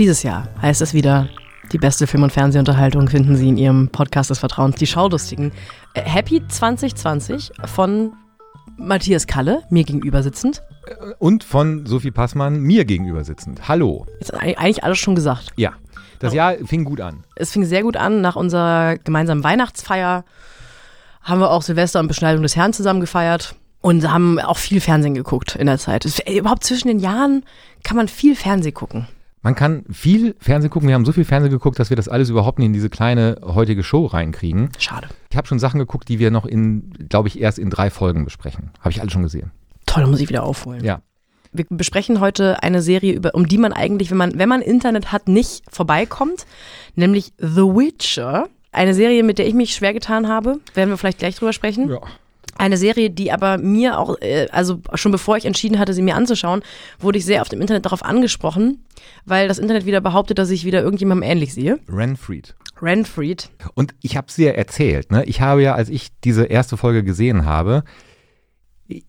dieses Jahr heißt es wieder, die beste Film- und Fernsehunterhaltung finden Sie in Ihrem Podcast des Vertrauens, die Schaulustigen. Äh, Happy 2020 von Matthias Kalle, mir gegenüber sitzend. Und von Sophie Passmann, mir gegenüber sitzend. Hallo. Jetzt eigentlich alles schon gesagt. Ja, das Jahr fing gut an. Es fing sehr gut an. Nach unserer gemeinsamen Weihnachtsfeier haben wir auch Silvester und Beschneidung des Herrn zusammen gefeiert und haben auch viel Fernsehen geguckt in der Zeit. Es, überhaupt zwischen den Jahren kann man viel Fernsehen gucken. Man kann viel Fernsehen gucken. Wir haben so viel Fernsehen geguckt, dass wir das alles überhaupt nicht in diese kleine heutige Show reinkriegen. Schade. Ich habe schon Sachen geguckt, die wir noch in, glaube ich, erst in drei Folgen besprechen. Habe ich alle schon gesehen. Toll, muss ich wieder aufholen. Ja. Wir besprechen heute eine Serie, über, um die man eigentlich, wenn man, wenn man Internet hat, nicht vorbeikommt, nämlich The Witcher. Eine Serie, mit der ich mich schwer getan habe. Werden wir vielleicht gleich drüber sprechen. Ja. Eine Serie, die aber mir auch, äh, also schon bevor ich entschieden hatte, sie mir anzuschauen, wurde ich sehr auf dem Internet darauf angesprochen, weil das Internet wieder behauptet, dass ich wieder irgendjemandem ähnlich sehe. Renfried. Renfried. Und ich habe es dir erzählt. Ne? Ich habe ja, als ich diese erste Folge gesehen habe,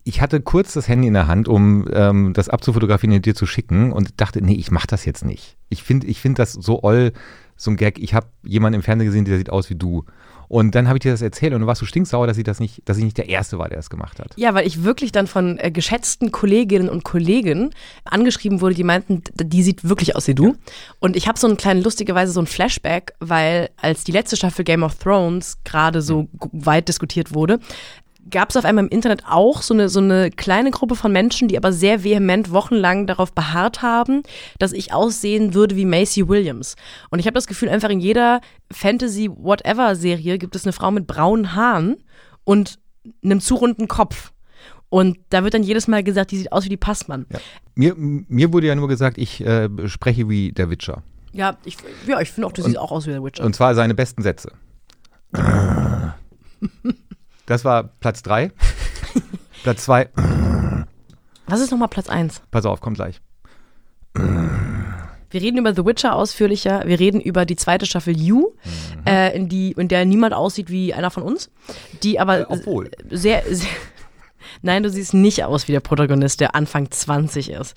ich hatte kurz das Handy in der Hand, um ähm, das abzufotografieren und dir zu schicken und dachte, nee, ich mache das jetzt nicht. Ich finde ich find das so oll, so ein Gag. Ich habe jemanden im Fernsehen gesehen, der sieht aus wie du. Und dann habe ich dir das erzählt und du warst so stinksauer, dass ich das nicht, dass ich nicht der Erste war, der es gemacht hat. Ja, weil ich wirklich dann von äh, geschätzten Kolleginnen und Kollegen angeschrieben wurde, die meinten, die sieht wirklich aus wie du. Ja. Und ich habe so einen kleinen, lustigerweise so ein Flashback, weil als die letzte Staffel Game of Thrones gerade so weit diskutiert wurde, gab es auf einmal im Internet auch so eine, so eine kleine Gruppe von Menschen, die aber sehr vehement wochenlang darauf beharrt haben, dass ich aussehen würde wie Macy Williams. Und ich habe das Gefühl, einfach in jeder Fantasy-Whatever-Serie gibt es eine Frau mit braunen Haaren und einem zu runden Kopf. Und da wird dann jedes Mal gesagt, die sieht aus wie die Passmann. Ja. Mir, mir wurde ja nur gesagt, ich äh, spreche wie der Witcher. Ja, ich, ja, ich finde auch, du siehst auch aus wie der Witcher. Und zwar seine besten Sätze. Das war Platz 3. Platz 2. Was ist nochmal Platz 1? Pass auf, kommt gleich. Wir reden über The Witcher ausführlicher. Wir reden über die zweite Staffel You, mhm. äh, in, die, in der niemand aussieht wie einer von uns. Die aber äh, obwohl. sehr, sehr Nein, du siehst nicht aus wie der Protagonist, der Anfang 20 ist.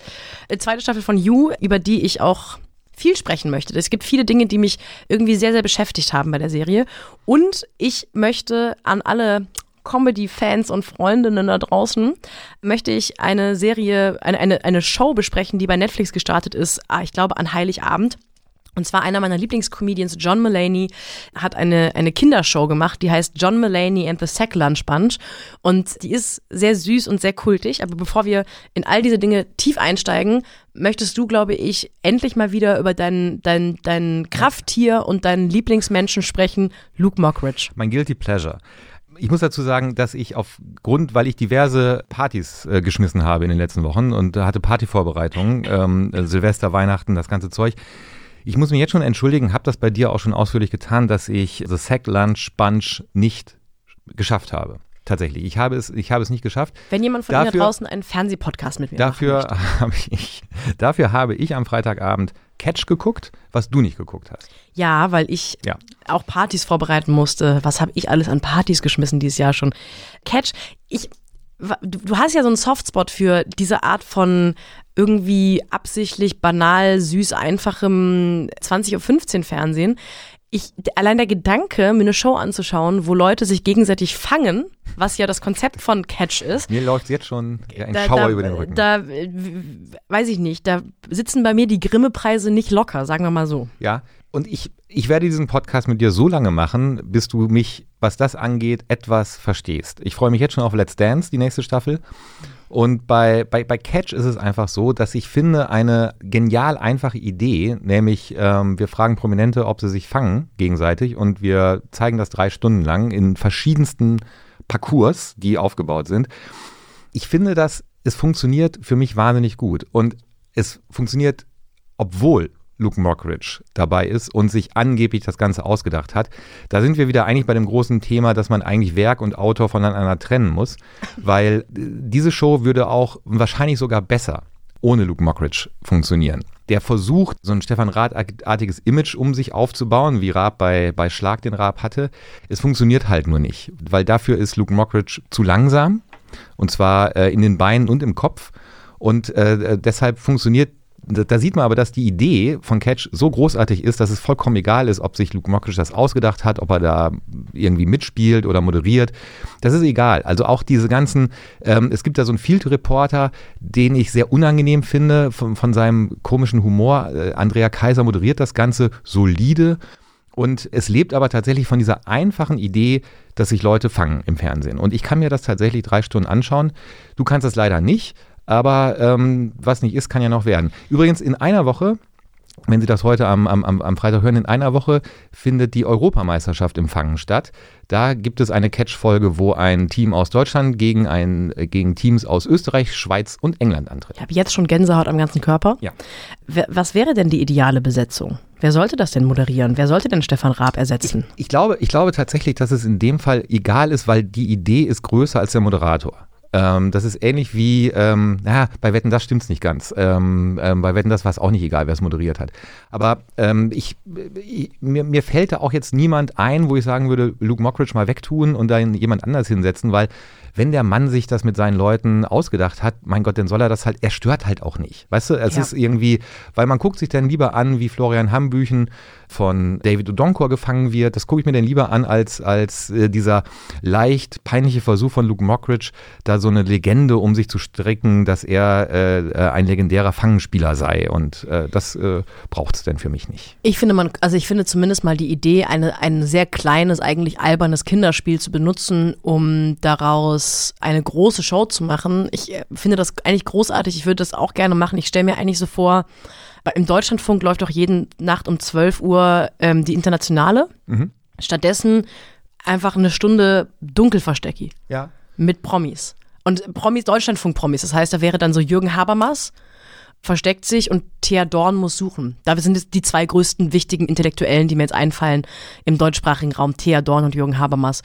Die zweite Staffel von You, über die ich auch viel sprechen möchte. Es gibt viele Dinge, die mich irgendwie sehr, sehr beschäftigt haben bei der Serie. Und ich möchte an alle Comedy-Fans und Freundinnen da draußen möchte ich eine Serie, eine, eine, eine Show besprechen, die bei Netflix gestartet ist, ah, ich glaube an Heiligabend. Und zwar einer meiner Lieblingscomedians, John Mulaney, hat eine, eine Kindershow gemacht, die heißt John Mulaney and the Sack Lunch Bunch. Und die ist sehr süß und sehr kultig. Aber bevor wir in all diese Dinge tief einsteigen, möchtest du, glaube ich, endlich mal wieder über dein, dein, dein Krafttier und deinen Lieblingsmenschen sprechen, Luke Mockridge. Mein Guilty Pleasure. Ich muss dazu sagen, dass ich aufgrund, weil ich diverse Partys äh, geschmissen habe in den letzten Wochen und hatte Partyvorbereitungen, ähm, Silvester, Weihnachten, das ganze Zeug, ich muss mich jetzt schon entschuldigen, habe das bei dir auch schon ausführlich getan, dass ich The Sack Lunch Bunch nicht geschafft habe. Tatsächlich, ich habe es, ich habe es nicht geschafft. Wenn jemand von dafür, Ihnen da draußen einen Fernsehpodcast mit mir dafür habe ich, dafür habe ich am Freitagabend Catch geguckt, was du nicht geguckt hast. Ja, weil ich ja. auch Partys vorbereiten musste. Was habe ich alles an Partys geschmissen dieses Jahr schon? Catch, ich, du hast ja so einen Softspot für diese Art von irgendwie absichtlich banal, süß, einfachem 20.15 Uhr Fernsehen. Ich, allein der Gedanke, mir eine Show anzuschauen, wo Leute sich gegenseitig fangen, was ja das Konzept von Catch ist. Mir läuft jetzt schon ein da, Schauer da, über den Rücken. Da, weiß ich nicht, da sitzen bei mir die Grimme-Preise nicht locker, sagen wir mal so. Ja, und ich, ich werde diesen Podcast mit dir so lange machen, bis du mich, was das angeht, etwas verstehst. Ich freue mich jetzt schon auf Let's Dance, die nächste Staffel. Und bei, bei, bei Catch ist es einfach so, dass ich finde, eine genial einfache Idee, nämlich ähm, wir fragen Prominente, ob sie sich fangen gegenseitig und wir zeigen das drei Stunden lang in verschiedensten Parcours, die aufgebaut sind. Ich finde, dass es funktioniert für mich wahnsinnig gut und es funktioniert, obwohl Luke Mockridge dabei ist und sich angeblich das Ganze ausgedacht hat. Da sind wir wieder eigentlich bei dem großen Thema, dass man eigentlich Werk und Autor voneinander trennen muss, weil äh, diese Show würde auch wahrscheinlich sogar besser ohne Luke Mockridge funktionieren. Der versucht, so ein Stefan Raab-artiges Image um sich aufzubauen, wie Raab bei, bei Schlag den Raab hatte. Es funktioniert halt nur nicht, weil dafür ist Luke Mockridge zu langsam und zwar äh, in den Beinen und im Kopf. Und äh, deshalb funktioniert da, sieht man aber, dass die Idee von Catch so großartig ist, dass es vollkommen egal ist, ob sich Luke Mockridge das ausgedacht hat, ob er da irgendwie mitspielt oder moderiert. Das ist egal. Also auch diese ganzen, ähm, es gibt da so einen Field-Reporter, den ich sehr unangenehm finde, von, von seinem komischen Humor. Äh, Andrea Kaiser moderiert das Ganze solide. Und es lebt aber tatsächlich von dieser einfachen Idee, dass sich Leute fangen im Fernsehen. Und ich kann mir das tatsächlich drei Stunden anschauen. Du kannst das leider nicht, aber ähm, was nicht ist, kann ja noch werden. Übrigens, in einer Woche wenn Sie das heute am, am, am Freitag hören, in einer Woche findet die Europameisterschaft im Fangen statt. Da gibt es eine Catch-Folge, wo ein Team aus Deutschland gegen, ein, gegen Teams aus Österreich, Schweiz und England antritt. Ich habe jetzt schon Gänsehaut am ganzen Körper. Ja. Was wäre denn die ideale Besetzung? Wer sollte das denn moderieren? Wer sollte denn Stefan Raab ersetzen? Ich, ich, glaube, ich glaube tatsächlich, dass es in dem Fall egal ist, weil die Idee ist größer als der Moderator. Ähm, das ist ähnlich wie, ähm, na, bei Wetten, das stimmt es nicht ganz. Ähm, ähm, bei Wetten, das war es auch nicht egal, wer es moderiert hat. Aber ähm, ich, ich, mir, mir fällt da auch jetzt niemand ein, wo ich sagen würde, Luke Mockridge mal wegtun und dann jemand anders hinsetzen, weil wenn der Mann sich das mit seinen Leuten ausgedacht hat, mein Gott, dann soll er das halt, er stört halt auch nicht. Weißt du, es ja. ist irgendwie, weil man guckt sich dann lieber an, wie Florian Hambüchen von David Odonkor gefangen wird. Das gucke ich mir dann lieber an, als, als äh, dieser leicht peinliche Versuch von Luke Mockridge, da so eine Legende um sich zu stricken, dass er äh, äh ein legendärer Fangenspieler sei. Und äh, das äh, braucht es denn für mich nicht. Ich finde man, also ich finde zumindest mal die Idee, eine, ein sehr kleines, eigentlich albernes Kinderspiel zu benutzen, um daraus daraus eine große Show zu machen. Ich äh, finde das eigentlich großartig. Ich würde das auch gerne machen. Ich stelle mir eigentlich so vor, im Deutschlandfunk läuft doch jeden Nacht um 12 Uhr ähm, die Internationale. Mhm. Stattdessen einfach eine Stunde Dunkelverstecki. Ja. Mit Promis. Und Promis, Deutschlandfunk-Promis. Das heißt, da wäre dann so Jürgen Habermas versteckt sich und Thea Dorn muss suchen. Da sind es die zwei größten wichtigen Intellektuellen, die mir jetzt einfallen im deutschsprachigen Raum, Thea Dorn und Jürgen Habermas.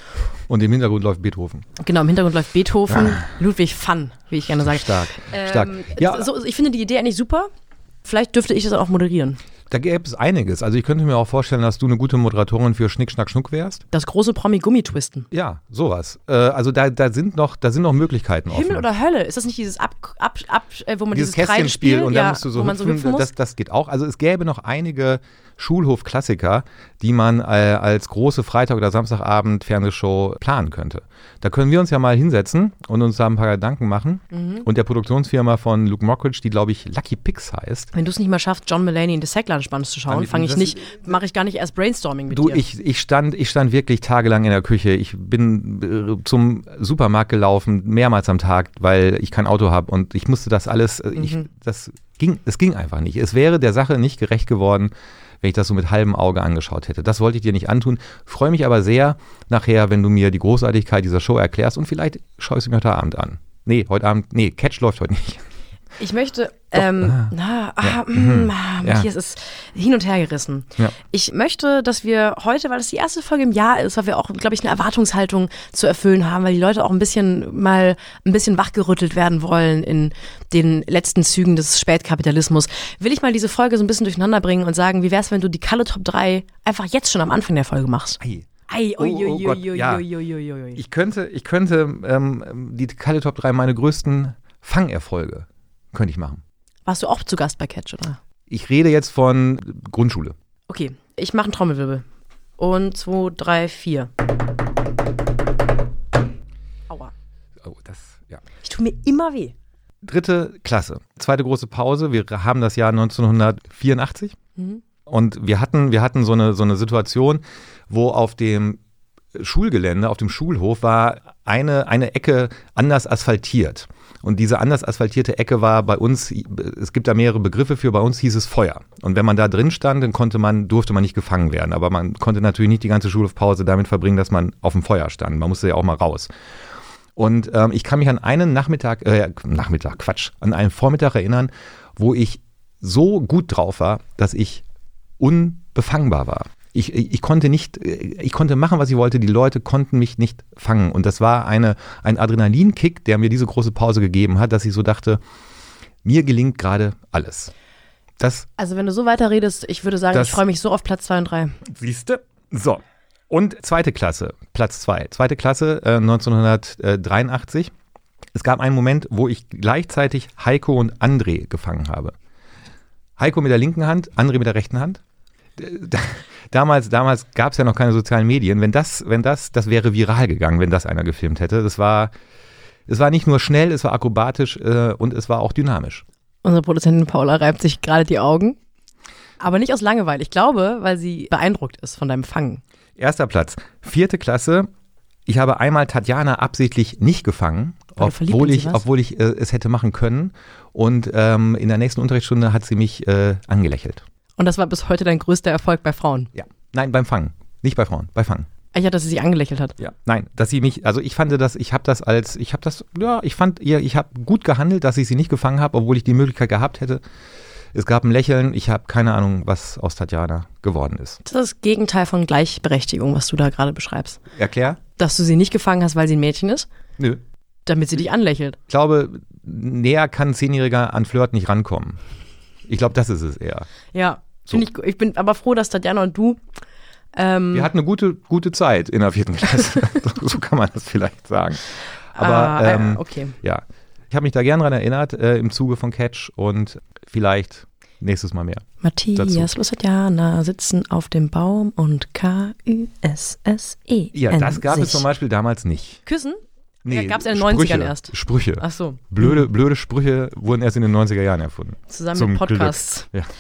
Und im Hintergrund läuft Beethoven. Genau, im Hintergrund läuft Beethoven, ah. Ludwig van, wie ich gerne sage. Stark, stark. Ähm, ja. So, ich finde die Idee eigentlich super. Vielleicht dürfte ich das auch moderieren. Da gäbe es einiges. Also ich könnte mir auch vorstellen, dass du eine gute Moderatorin für Schnick, Schnack, Schnuck wärst. Das große Promi-Gummitwisten. Ja, sowas. Äh, also da, da, sind noch, da sind noch Möglichkeiten Himmel offen. oder Hölle? Ist das nicht dieses Ab, ab, ab äh, wo man dieses, dieses Kästchenspiel und ja, da musst du so hüpfen, so das, das geht auch. Also es gäbe noch einige Schulhof-Klassiker, die man äh, als große Freitag- oder Samstagabend-Fernsehshow planen könnte. Da können wir uns ja mal hinsetzen und uns da ein paar Gedanken machen. Mhm. Und der Produktionsfirma von Luke Mockridge, die glaube ich Lucky Pix heißt. Wenn du es nicht mal schaffst, John Mulaney in The Sackland zu schauen, fange ich nicht, mache ich gar nicht erst Brainstorming mit du, dir. Du, ich, ich, stand, ich stand wirklich tagelang in der Küche. Ich bin äh, zum Supermarkt gelaufen, mehrmals am Tag, weil ich kein Auto habe und ich musste das alles, äh, mhm. ich, das ging, es ging einfach nicht. Es wäre der Sache nicht gerecht geworden, wenn ich das so mit halbem Auge angeschaut hätte. Das wollte ich dir nicht antun. Freue mich aber sehr nachher, wenn du mir die Großartigkeit dieser Show erklärst und vielleicht schaue ich sie mir heute Abend an. Nee, heute Abend, nee, Catch läuft heute nicht. Ich möchte, ähm, ah. na, ah, ja. mm, mhm. ah, Matthias ja. ist hin und her gerissen. Ja. Ich möchte, dass wir heute, weil es die erste Folge im Jahr ist, weil wir auch, glaube ich, eine Erwartungshaltung zu erfüllen haben, weil die Leute auch ein bisschen mal ein bisschen wachgerüttelt werden wollen in den letzten Zügen des Spätkapitalismus, will ich mal diese Folge so ein bisschen durcheinander bringen und sagen, wie wäre es, wenn du die Kalle Top 3 einfach jetzt schon am Anfang der Folge machst? Ei. Ei, ui, oh, oh Gott, ja. Ich könnte, ich könnte ähm, die Kalle Top 3 meine größten Fangerfolge könnte ich machen. Warst du auch zu Gast bei Catch, oder? Ich rede jetzt von Grundschule. Okay, ich mache einen Trommelwirbel. Und zwei, drei, vier. Aua. Oh, das, ja. Ich tue mir immer weh. Dritte Klasse. Zweite große Pause. Wir haben das Jahr 1984. Mhm. Und wir hatten, wir hatten so eine, so eine Situation, wo auf dem Schulgelände, auf dem Schulhof war eine, eine Ecke anders asphaltiert. Und diese anders asphaltierte Ecke war bei uns, es gibt da mehrere Begriffe für, bei uns hieß es Feuer. Und wenn man da drin stand, dann konnte man, durfte man nicht gefangen werden. Aber man konnte natürlich nicht die ganze Schulpause damit verbringen, dass man auf dem Feuer stand. Man musste ja auch mal raus. Und ähm, ich kann mich an einen Nachmittag, äh, Nachmittag, Quatsch, an einen Vormittag erinnern, wo ich so gut drauf war, dass ich unbefangbar war ich, ich konnte nicht, ich konnte machen, was ich wollte. Die Leute konnten mich nicht fangen. Und das war eine, ein Adrenalinkick, der mir diese große Pause gegeben hat, dass ich so dachte, mir gelingt gerade alles. Das, also wenn du so weiter redest, ich würde sagen, das, ich freue mich so auf Platz 2 und 3. Siehste? So. Und zweite Klasse, Platz 2. Zweite Klasse äh, 1983. Es gab einen Moment, wo ich gleichzeitig Heiko und André gefangen habe. Heiko mit der linken Hand, André mit der rechten Hand. Damals, damals gab es ja noch keine sozialen Medien. Wenn das, wenn das, das wäre viral gegangen, wenn das einer gefilmt hätte. Das war, es war nicht nur schnell, es war akrobatisch äh, und es war auch dynamisch. Unsere Produzentin Paula reibt sich gerade die Augen. Aber nicht aus Langeweile. Ich glaube, weil sie beeindruckt ist von deinem Fangen. Erster Platz, vierte Klasse. Ich habe einmal Tatjana absichtlich nicht gefangen, obwohl ich, obwohl ich äh, es hätte machen können. Und ähm, in der nächsten Unterrichtsstunde hat sie mich äh, angelächelt. Und das war bis heute dein größter Erfolg bei Frauen. Ja. Nein, beim Fangen. Nicht bei Frauen, bei Fangen. Ich hatte, dass sie sich angelächelt hat. Ja. Nein, dass sie mich, also ich fand das, ich habe das als, ich habe das, ja, ich fand ihr, ich habe gut gehandelt, dass ich sie nicht gefangen habe, obwohl ich die Möglichkeit gehabt hätte. Es gab ein Lächeln, ich habe keine Ahnung, was aus Tatjana geworden ist. Das ist das Gegenteil von Gleichberechtigung, was du da gerade beschreibst. Erklär? Dass du sie nicht gefangen hast, weil sie ein Mädchen ist, Nö. damit sie dich anlächelt. Ich glaube, näher kann ein Zehnjähriger an Flirt nicht rankommen. Ich glaube, das ist es eher. Ja. So. Ich, ich bin aber froh, dass Tatjana und du ähm, Wir hatten eine gute, gute Zeit in der vierten Klasse. so, kann man das vielleicht sagen. Aber ah, äh, ähm, okay. ja, ich habe mich da gern dran erinnert äh, im Zuge von Catch und vielleicht nächstes Mal mehr. Matthias plus Tatjana sitzen auf dem Baum und K-U-S-S-E. Ja, das gab es sich. zum Beispiel damals nicht. Küssen? Nee, gab's in den 90ern Sprüche, erst. Sprüche. Ach so. Blöde, blöde Sprüche wurden erst in den 90er Jahren erfunden. Zusammen Zum mit Podcasts. Glück. Ja.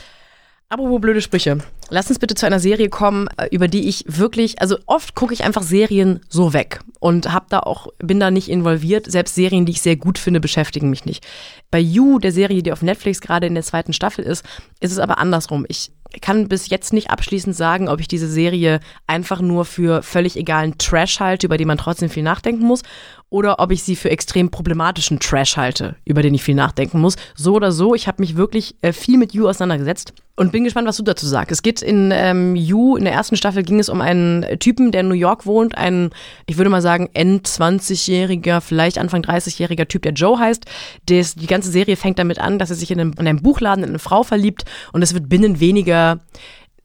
Apropos blöde Sprüche. Lass uns bitte zu einer Serie kommen, äh, über die ich wirklich, also oft gucke ich einfach Serien so weg und hab da auch, bin da nicht involviert. Selbst Serien, die ich sehr gut finde, beschäftigen mich nicht. Bei You, der Serie, die auf Netflix gerade in der zweiten Staffel ist, ist es aber andersrum. Ich kann bis jetzt nicht abschließend sagen, ob ich diese Serie einfach nur für völlig egalen Trash halte, über den man trotzdem viel nachdenken muss, oder ob ich sie für extrem problematischen Trash halte, über den ich viel nachdenken muss. So oder so, ich habe mich wirklich äh, viel mit You auseinandergesetzt und bin gespannt, was du dazu sagst. Es geht in ähm, You, in der ersten Staffel ging es um einen Typen, der in New York wohnt, ein, ich würde mal sagen, End-20-jähriger, vielleicht Anfang 30-jähriger Typ, der Joe heißt. Des, die ganze Serie fängt damit an, dass er sich in einem, in einem Buchladen in eine Frau verliebt und es wird binnen weniger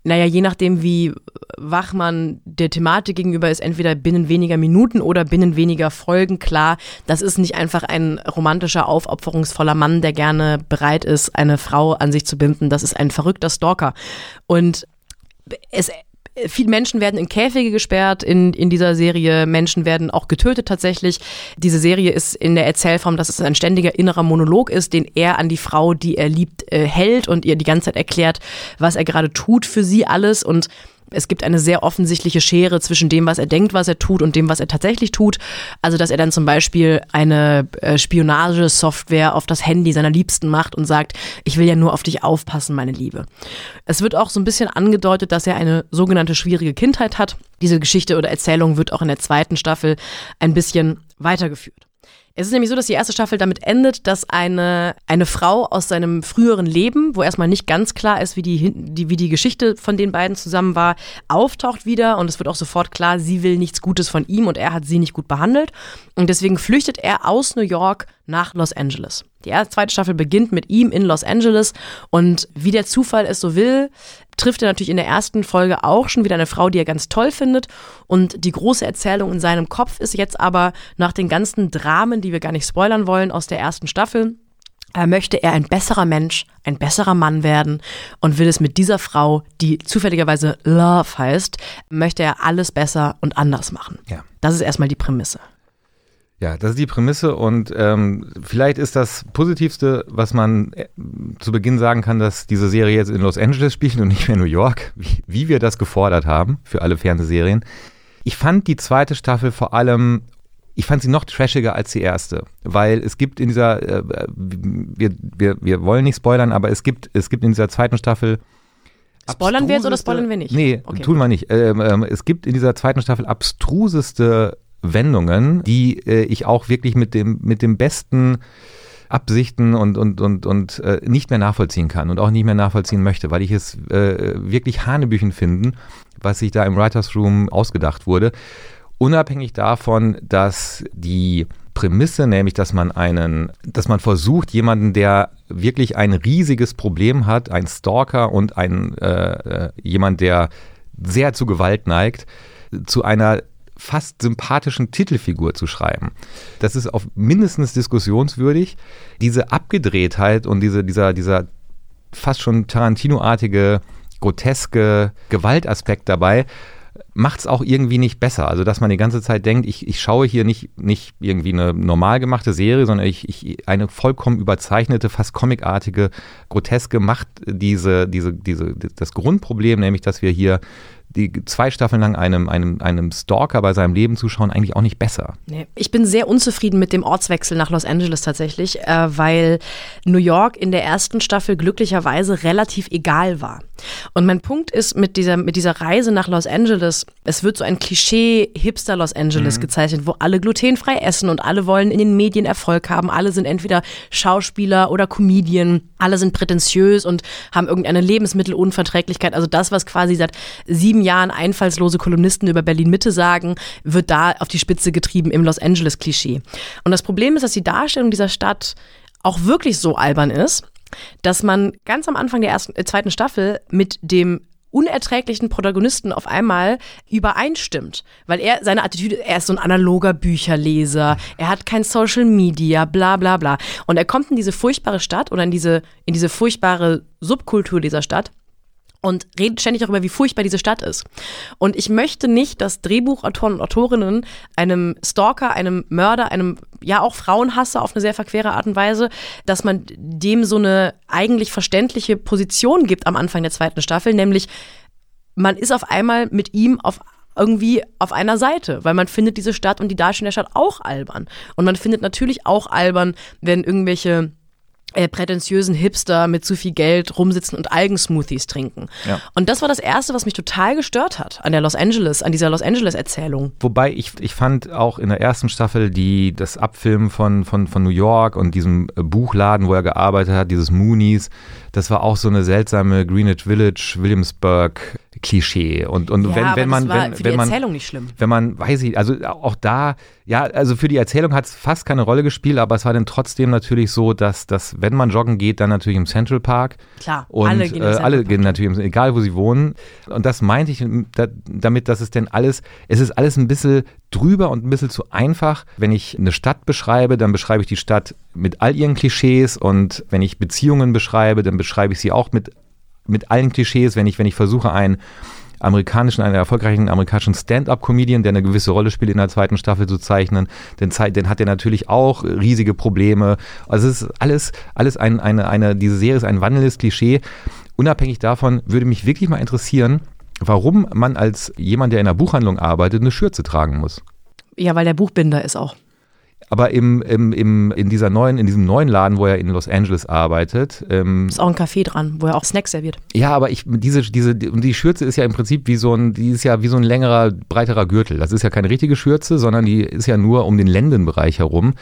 naja, je nachdem, wie wach man der Thematik gegenüber ist, entweder binnen weniger Minuten oder binnen weniger Folgen klar, das ist nicht einfach ein romantischer, aufopferungsvoller Mann, der gerne bereit ist, eine Frau an sich zu binden. Das ist ein verrückter Stalker. Und es Viele Menschen werden in Käfige gesperrt in, in dieser Serie. Menschen werden auch getötet tatsächlich. Diese Serie ist in der Erzählform, dass es ein ständiger innerer Monolog ist, den er an die Frau, die er liebt, äh, hält und ihr die ganze Zeit erklärt, was er gerade tut für sie alles. Und es gibt eine sehr offensichtliche Schere zwischen dem, was er denkt, was er tut und dem, was er tatsächlich tut. Also, dass er dann zum Beispiel eine äh, Spionagesoftware auf das Handy seiner Liebsten macht und sagt, ich will ja nur auf dich aufpassen, meine Liebe. Es wird auch so ein bisschen angedeutet, dass er eine sogenannte schwierige Kindheit hat. Diese Geschichte oder Erzählung wird auch in der zweiten Staffel ein bisschen weitergeführt. Es ist nämlich so, dass die erste Staffel damit endet, dass eine, eine Frau aus seinem früheren Leben, wo erstmal nicht ganz klar ist, wie die, die, wie die Geschichte von den beiden zusammen war, auftaucht wieder und es wird auch sofort klar, sie will nichts Gutes von ihm und er hat sie nicht gut behandelt. Und deswegen flüchtet er aus New York nach Los Angeles. Die erste, zweite Staffel beginnt mit ihm in Los Angeles und wie der Zufall es so will, trifft er natürlich in der ersten Folge auch schon wieder eine Frau, die er ganz toll findet. Und die große Erzählung in seinem Kopf ist jetzt aber nach den ganzen Dramen, die wir gar nicht spoilern wollen aus der ersten Staffel, äh, möchte er ein besserer Mensch, ein besserer Mann werden und will es mit dieser Frau, die zufälligerweise Love heißt, möchte er alles besser und anders machen. Ja. Das ist erstmal die Prämisse. Ja, das ist die Prämisse und ähm, vielleicht ist das Positivste, was man äh, zu Beginn sagen kann, dass diese Serie jetzt in Los Angeles spielt und nicht mehr New York, wie, wie wir das gefordert haben für alle Fernsehserien. Ich fand die zweite Staffel vor allem, ich fand sie noch trashiger als die erste, weil es gibt in dieser, äh, wir, wir, wir wollen nicht spoilern, aber es gibt, es gibt in dieser zweiten Staffel Spoilern wir jetzt oder spoilern wir nicht? Nee, Okay. tun wir nicht. Ähm, ähm, es gibt in dieser zweiten Staffel abstruseste Wendungen, die äh, ich auch wirklich mit dem, mit dem besten Absichten und, und, und, und äh, nicht mehr nachvollziehen kann und auch nicht mehr nachvollziehen möchte, weil ich es äh, wirklich Hanebüchen finden, was sich da im Writers Room ausgedacht wurde. Unabhängig davon, dass die Prämisse, nämlich dass man einen, dass man versucht, jemanden, der wirklich ein riesiges Problem hat, ein Stalker und ein äh, äh, jemand, der sehr zu Gewalt neigt, zu einer fast sympathischen Titelfigur zu schreiben. Das ist auf mindestens diskussionswürdig. Diese Abgedrehtheit und diese, dieser, dieser fast schon Tarantino-artige, groteske Gewaltaspekt dabei macht es auch irgendwie nicht besser. Also, dass man die ganze Zeit denkt, ich, ich schaue hier nicht, nicht irgendwie eine normal gemachte Serie, sondern ich, ich eine vollkommen überzeichnete, fast comicartige, groteske macht diese, diese, diese, das Grundproblem, nämlich, dass wir hier die zwei Staffeln lang einem, einem, einem Stalker bei seinem Leben zuschauen, eigentlich auch nicht besser. Nee. Ich bin sehr unzufrieden mit dem Ortswechsel nach Los Angeles tatsächlich, äh, weil New York in der ersten Staffel glücklicherweise relativ egal war. Und mein Punkt ist mit dieser, mit dieser Reise nach Los Angeles, es wird so ein Klischee Hipster Los Angeles mhm. gezeichnet, wo alle glutenfrei essen und alle wollen in den Medien Erfolg haben. Alle sind entweder Schauspieler oder Comedian. Alle sind prätentiös und haben irgendeine Lebensmittelunverträglichkeit. Also das, was quasi seit sieben Jahren einfallslose Kolumnisten über Berlin Mitte sagen, wird da auf die Spitze getrieben im Los Angeles Klischee. Und das Problem ist, dass die Darstellung dieser Stadt auch wirklich so albern ist, dass man ganz am Anfang der ersten, äh, zweiten Staffel mit dem unerträglichen Protagonisten auf einmal übereinstimmt. Weil er, seine Attitüde, er ist so ein analoger Bücherleser, er hat kein Social Media, bla bla bla. Und er kommt in diese furchtbare Stadt oder in diese, in diese furchtbare Subkultur dieser Stadt und redet ständig darüber, wie furchtbar diese Stadt ist. Und ich möchte nicht, dass Drehbuchautoren und Autorinnen einem Stalker, einem Mörder, einem ja auch Frauenhasser auf eine sehr verquere Art und Weise, dass man dem so eine eigentlich verständliche Position gibt am Anfang der zweiten Staffel, nämlich man ist auf einmal mit ihm auf irgendwie auf einer Seite, weil man findet diese Stadt und die Darstellung der Stadt auch albern. Und man findet natürlich auch albern, wenn irgendwelche äh, prätentiösen Hipster mit zu viel Geld rumsitzen und Algensmoothies trinken. Ja. Und das war das Erste, was mich total gestört hat an der Los Angeles, an dieser Los Angeles-Erzählung. Wobei ich, ich fand auch in der ersten Staffel die, das Abfilmen von, von, von New York und diesem äh, Buchladen, wo er gearbeitet hat, dieses Moonies, das war auch so eine seltsame Greenwich Village, Williamsburg Klischee. Und, und ja, wenn, wenn man, wenn, für wenn die Erzählung nicht schlimm. Wenn man, weiß ich, also auch da, ja, also für die Erzählung hat es fast keine Rolle gespielt, aber es war dann trotzdem natürlich so, dass, dass wenn man joggen geht, dann natürlich im Central Park. Klar, und alle gehen, äh, alle gehen natürlich, egal wo sie wohnen. Und das meinte ich da, damit, dass es denn alles, es ist alles ein bisschen drüber und ein bisschen zu einfach. Wenn ich eine Stadt beschreibe, dann beschreibe ich die Stadt mit all ihren Klischees und wenn ich Beziehungen beschreibe, dann beschreibe ich sie auch mit, mit allen Klischees. Wenn ich, wenn ich versuche, einen amerikanischen, einen erfolgreichen amerikanischen Stand-up-Comedian, der eine gewisse Rolle spielt in der zweiten Staffel zu zeichnen, dann, dann hat er natürlich auch riesige Probleme. Also es ist alles, alles ein, eine, eine, diese Serie ist ein wandelndes Klischee. Unabhängig davon würde mich wirklich mal interessieren, warum man als jemand, der in einer Buchhandlung arbeitet, eine Schürze tragen muss. Ja, weil der Buchbinder ist auch. Aber im, im, im, in, dieser neuen, in diesem neuen Laden, wo er in Los Angeles arbeitet. Ähm, ist auch ein Café dran, wo er auch Snacks serviert. Ja, aber ich, diese, diese, und die Schürze ist ja im Prinzip wie so ein, die ist ja wie so ein längerer, breiterer Gürtel. Das ist ja keine richtige Schürze, sondern die ist ja nur um den Lendenbereich herum.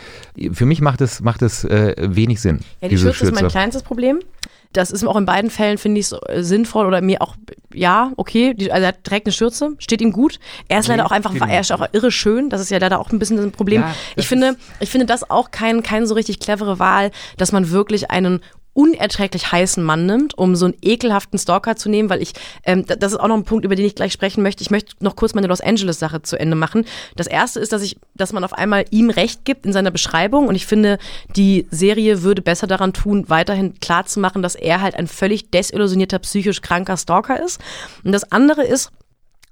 Für mich macht es, macht es äh, wenig Sinn. Ja, die Schürze, Schürze ist mein kleinstes Problem das ist auch in beiden Fällen, finde ich, äh, sinnvoll oder mir auch, ja, okay. Die, also er trägt eine Schürze, steht ihm gut. Er ist nee, leider auch einfach, er ist auch irre schön. Das ist ja leider auch ein bisschen ein Problem. Ja, ich finde, ich finde das auch kein, keine so richtig clevere Wahl, dass man wirklich einen unerträglich heißen Mann nimmt, um so einen ekelhaften Stalker zu nehmen, weil ich, ähm, das ist auch noch ein Punkt, über den ich gleich sprechen möchte. Ich möchte noch kurz meine Los Angeles-Sache zu Ende machen. Das erste ist, dass ich, dass man auf einmal ihm Recht gibt in seiner Beschreibung und ich finde, die Serie würde besser daran tun, weiterhin klarzumachen, dass er halt ein völlig desillusionierter, psychisch kranker Stalker ist. Und das andere ist,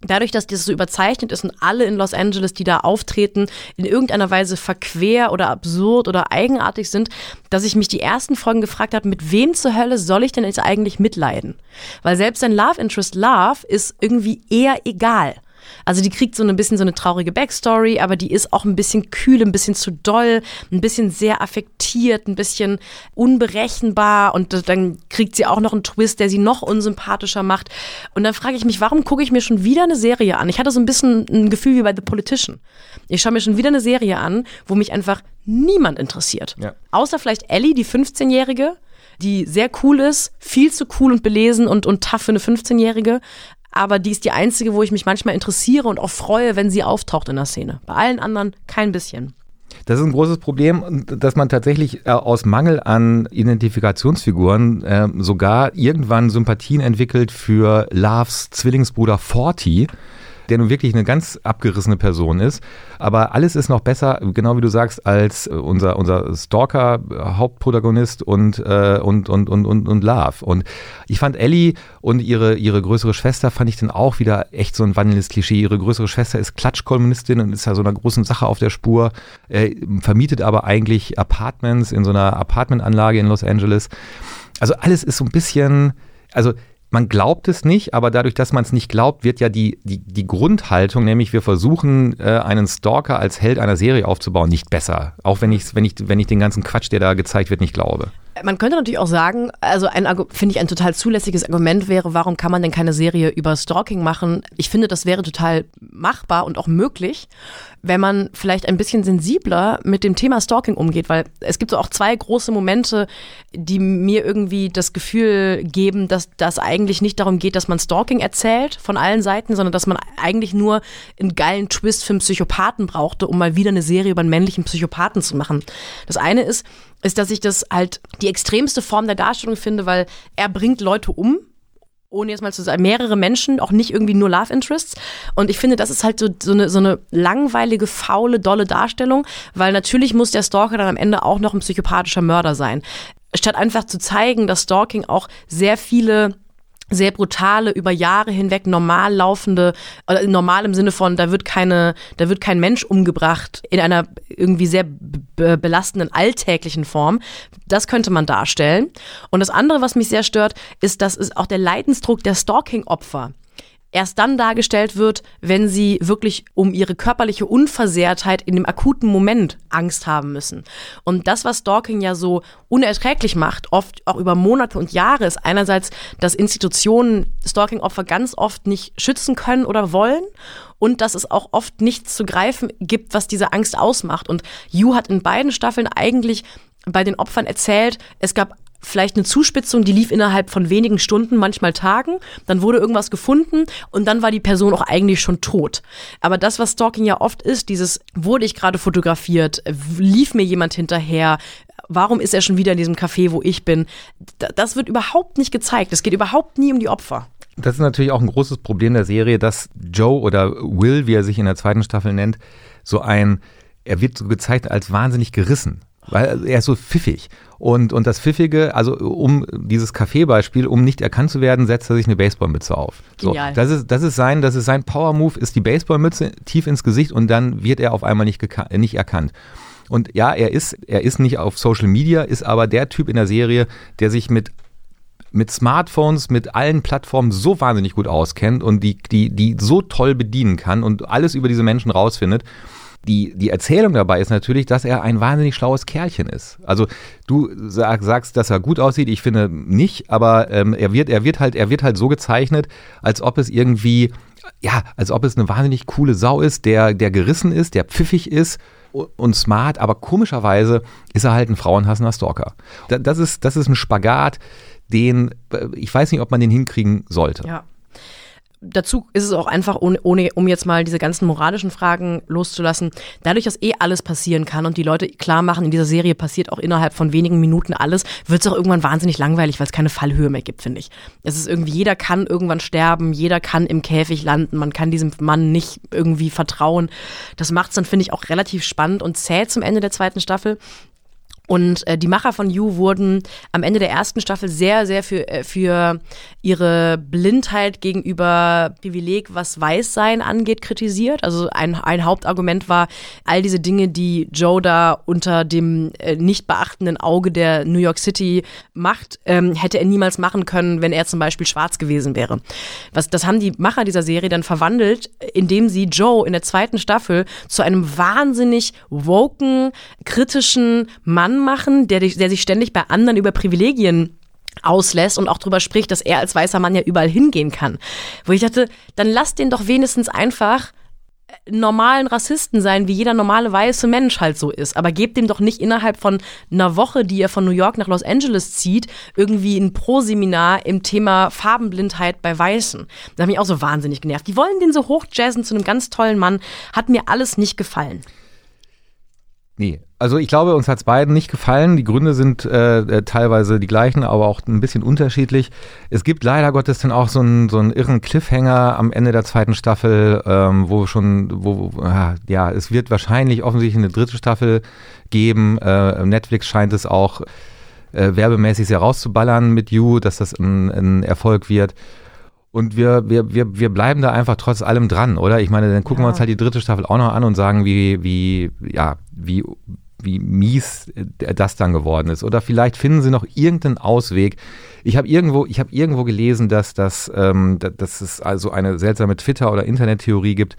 Dadurch, dass das so überzeichnet ist und alle in Los Angeles, die da auftreten, in irgendeiner Weise verquer oder absurd oder eigenartig sind, dass ich mich die ersten Folgen gefragt habe, mit wem zur Hölle soll ich denn jetzt eigentlich mitleiden? Weil selbst ein Love Interest Love ist irgendwie eher egal. Also die kriegt so ein bisschen so eine traurige Backstory, aber die ist auch ein bisschen kühl, ein bisschen zu doll, ein bisschen sehr affektiert, ein bisschen unberechenbar und dann kriegt sie auch noch einen Twist, der sie noch unsympathischer macht. Und dann frage ich mich, warum gucke ich mir schon wieder eine Serie an? Ich hatte so ein bisschen ein Gefühl wie bei The Politician. Ich schaue mir schon wieder eine Serie an, wo mich einfach niemand interessiert. Ja. Außer vielleicht Ellie, die 15-Jährige, die sehr cool ist, viel zu cool und belesen und, und tough für eine 15-Jährige aber die ist die einzige, wo ich mich manchmal interessiere und auch freue, wenn sie auftaucht in der Szene. Bei allen anderen kein bisschen. Das ist ein großes Problem, dass man tatsächlich äh, aus Mangel an Identifikationsfiguren äh, sogar irgendwann Sympathien entwickelt für Loves Zwillingsbruder Forty, der nun wirklich eine ganz abgerissene Person ist. Aber alles ist noch besser, genau wie du sagst, als äh, unser, unser Stalker, äh, und, äh, und, und, und, und, und Love. Und ich fand Ellie und ihre, ihre größere Schwester fand ich dann auch wieder echt so ein wandelndes Klischee. Ihre größere Schwester ist Klatschkolumnistin und ist ja so einer großen Sache auf der Spur, äh, vermietet aber eigentlich Apartments in so einer Apartmentanlage in Los Angeles. Also alles ist so ein bisschen, also man glaubt es nicht, aber dadurch, dass man es nicht glaubt, wird ja die, die, die Grundhaltung, nämlich wir versuchen, äh, einen Stalker als Held einer Serie aufzubauen, nicht besser. Auch wenn ich, wenn ich, wenn ich den ganzen Quatsch, der da gezeigt wird, nicht glaube. Man könnte natürlich auch sagen, also ein finde ich ein total zulässiges Argument wäre, warum kann man denn keine Serie über Stalking machen? Ich finde, das wäre total machbar und auch möglich, wenn man vielleicht ein bisschen sensibler mit dem Thema Stalking umgeht, weil es gibt so auch zwei große Momente, die mir irgendwie das Gefühl geben, dass das eigentlich nicht darum geht, dass man Stalking erzählt von allen Seiten, sondern dass man eigentlich nur einen geilen Twist für einen Psychopathen brauchte, um mal wieder eine Serie über einen männlichen Psychopathen zu machen. Das eine ist, ist, dass ich das halt die extremste Form der Darstellung finde, weil er bringt Leute um, ohne jetzt mal zu sagen, mehrere Menschen, auch nicht irgendwie nur Love Interests. Und ich finde, das ist halt so, so, eine, so eine langweilige, faule, dolle Darstellung, weil natürlich muss der Stalker dann am Ende auch noch ein psychopathischer Mörder sein. Statt einfach zu zeigen, dass Stalking auch sehr viele sehr brutale, über Jahre hinweg normal laufende, oder normal im Sinne von, da wird keine, da wird kein Mensch umgebracht in einer irgendwie sehr belastenden alltäglichen Form. Das könnte man darstellen. Und das andere, was mich sehr stört, ist, dass es auch der Leidensdruck der Stalking-Opfer erst dann dargestellt wird, wenn sie wirklich um ihre körperliche Unversehrtheit in dem akuten Moment Angst haben müssen. Und das, was Stalking ja so unerträglich macht, oft auch über Monate und Jahre, ist einerseits, dass Institutionen Stalking-Opfer ganz oft nicht schützen können oder wollen und dass es auch oft nichts zu greifen gibt, was diese Angst ausmacht. Und Yu hat in beiden Staffeln eigentlich bei den Opfern erzählt, es gab vielleicht eine Zuspitzung, die lief innerhalb von wenigen Stunden, manchmal Tagen. Dann wurde irgendwas gefunden und dann war die Person auch eigentlich schon tot. Aber das, was Stalking ja oft ist, dieses, wurde ich gerade fotografiert, lief mir jemand hinterher, warum ist er schon wieder in diesem Café, wo ich bin, das wird überhaupt nicht gezeigt. Es geht überhaupt nie um die Opfer. Das ist natürlich auch ein großes Problem der Serie, dass Joe oder Will, wie er sich in der zweiten Staffel nennt, so ein, er wird so gezeigt als wahnsinnig gerissen weil er ist so pfiffig. Und, und das Pfiffige, also um dieses Kaffeebeispiel, um nicht erkannt zu werden, setzt er sich eine Baseballmütze auf. So, das ist, das ist sein, das ist sein Power-Move, ist die Baseballmütze tief ins Gesicht und dann wird er auf einmal nicht, nicht erkannt. Und ja, er ist, er ist nicht auf Social Media, ist aber der Typ in der Serie, der sich mit mit Smartphones, mit allen Plattformen so wahnsinnig gut auskennt und die, die, die so toll bedienen kann und alles über diese Menschen rausfindet die, die Erzählung dabei ist natürlich, dass er ein wahnsinnig schlaues Kerlchen ist. Also du sag, sagst, dass er gut aussieht, ich finde nicht, aber ähm, er, wird, er, wird halt, er wird halt so gezeichnet, als ob es irgendwie, ja, als ob es eine wahnsinnig coole Sau ist, der, der gerissen ist, der pfiffig ist und smart, aber komischerweise ist er halt ein frauenhassender Stalker. Das ist, das ist ein Spagat, den, äh, ich weiß nicht, ob man den hinkriegen sollte. Ja dazu ist es auch einfach, ohne, ohne, um jetzt mal diese ganzen moralischen Fragen loszulassen, dadurch, dass eh alles passieren kann und die Leute klar machen, in dieser Serie passiert auch innerhalb von wenigen Minuten alles, wird es auch irgendwann wahnsinnig langweilig, weil es keine Fallhöhe mehr gibt, finde ich. Es ist irgendwie, jeder kann irgendwann sterben, jeder kann im Käfig landen, man kann diesem Mann nicht irgendwie vertrauen. Das macht es dann, finde ich, auch relativ spannend und zäh zum Ende der zweiten Staffel. Und äh, die Macher von You wurden am Ende der ersten Staffel sehr, sehr für, äh, für ihre Blindheit gegenüber Privileg, was Weißsein angeht, kritisiert. Also ein, ein Hauptargument war, all diese Dinge, die Joe da unter dem äh, nicht beachtenden Auge der New York City macht, ähm, hätte er niemals machen können, wenn er zum Beispiel schwarz gewesen wäre. Was, das haben die Macher dieser Serie dann verwandelt, indem sie Joe in der zweiten Staffel zu einem wahnsinnig woken, kritischen Mann machen, der, der sich ständig bei anderen über Privilegien auslässt und auch darüber spricht, dass er als weißer Mann ja überall hingehen kann. Wo ich dachte, dann lass den doch wenigstens einfach äh, normalen Rassisten sein, wie jeder normale weiße Mensch halt so ist. Aber gebt dem doch nicht innerhalb von einer Woche, die er von New York nach Los Angeles zieht, irgendwie ein Pro-Seminar im Thema Farbenblindheit bei Weißen. Das hat mich auch so wahnsinnig genervt. Die wollen den so hochjazzen zu einem ganz tollen Mann. Hat mir alles nicht gefallen. Nee, also ich glaube, uns hat es beiden nicht gefallen. Die Gründe sind äh, äh, teilweise die gleichen, aber auch ein bisschen unterschiedlich. Es gibt leider Gottes dann auch so einen, so einen irren Cliffhanger am Ende der zweiten Staffel, ähm, wo schon, wo, ah, ja, es wird wahrscheinlich offensichtlich eine dritte Staffel geben. Äh, Netflix scheint es auch äh, werbemäßig sehr rauszuballern mit You, dass das ein, ein Erfolg wird. Und wir, wir, wir, wir bleiben da einfach trotz allem dran, oder? Ich meine, dann gucken ja. wir uns halt die dritte Staffel auch noch an und sagen, wie, wie, ja, wie, wie mies das dann geworden ist. Oder vielleicht finden sie noch irgendeinen Ausweg. Ich habe irgendwo, ich habe irgendwo gelesen, dass, das, ähm, dass es also eine seltsame Twitter- oder Internettheorie gibt,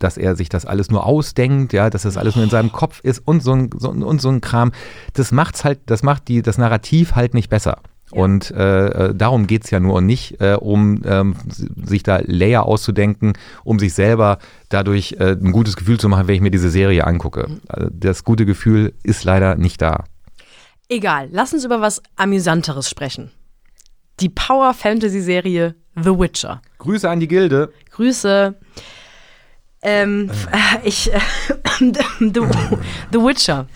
dass er sich das alles nur ausdenkt, ja, dass das alles nur in seinem Kopf ist und so ein, so, und so ein Kram. Das macht's halt, das macht die, das Narrativ halt nicht besser. Und äh, äh darum geht es ja nur und nicht, äh, um ähm, sich da Layer auszudenken, um sich selber dadurch äh, ein gutes Gefühl zu machen, wenn ich mir diese Serie angucke. Mhm. Also das gute Gefühl ist leider nicht da. Egal, lass uns über was Amüsanteres sprechen. Die Power-Fantasy-Serie The Witcher. Grüße an die Gilde. Grüße. Ähm, äh. ich, äh, The, The Witcher.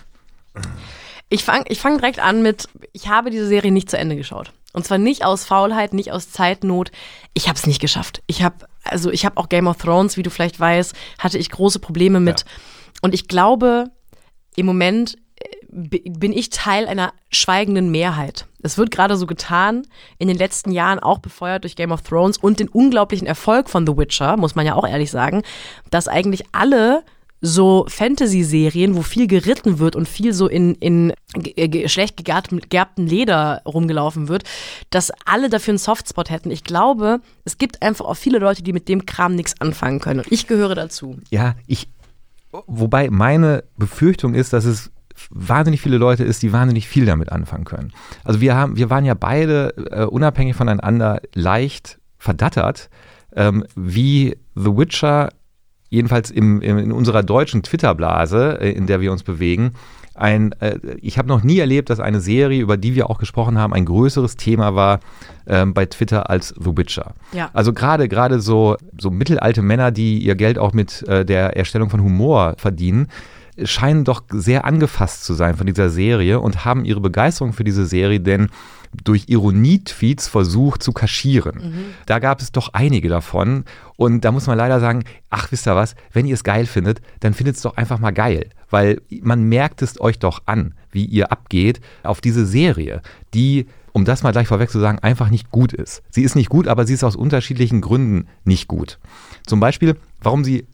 Ich fange ich fang direkt an mit, ich habe diese Serie nicht zu Ende geschaut. Und zwar nicht aus Faulheit, nicht aus Zeitnot. Ich habe es nicht geschafft. Ich habe also ich habe auch Game of Thrones, wie du vielleicht weißt, hatte ich große Probleme mit. Ja. Und ich glaube, im Moment äh, bin ich Teil einer schweigenden Mehrheit. Es wird gerade so getan, in den letzten Jahren auch befeuert durch Game of Thrones und den unglaublichen Erfolg von The Witcher, muss man ja auch ehrlich sagen, dass eigentlich alle so Fantasy-Serien, wo viel geritten wird und viel so in, in schlecht gegerbten Leder rumgelaufen wird, dass alle dafür einen Softspot hätten. Ich glaube, es gibt einfach auch viele Leute, die mit dem Kram nichts anfangen können. Und ich gehöre dazu. Ja, ich, wobei meine Befürchtung ist, dass es wahnsinnig viele Leute ist, die wahnsinnig viel damit anfangen können. Also wir haben, wir waren ja beide äh, unabhängig voneinander leicht verdattert, ähm, wie The Witcher jedenfalls im, im, in unserer deutschen Twitter-Blase, äh, in der wir uns bewegen, ein, äh, ich habe noch nie erlebt, dass eine Serie, über die wir auch gesprochen haben, ein größeres Thema war ähm, bei Twitter als The Witcher. Ja. Also gerade gerade so, so mittelalte Männer, die ihr Geld auch mit äh, der Erstellung von Humor verdienen, scheinen doch sehr angefasst zu sein von dieser Serie und haben ihre Begeisterung für diese Serie denn durch Ironie-Tweets versucht zu kaschieren. Mhm. Da gab es doch einige davon. Und da muss man leider sagen, ach, wisst ihr was, wenn ihr es geil findet, dann findet es doch einfach mal geil. Weil man merkt es euch doch an, wie ihr abgeht auf diese Serie, die um das mal gleich vorweg zu sagen, einfach nicht gut ist. Sie ist nicht gut, aber sie ist aus unterschiedlichen Gründen nicht gut. Zum Beispiel, warum sie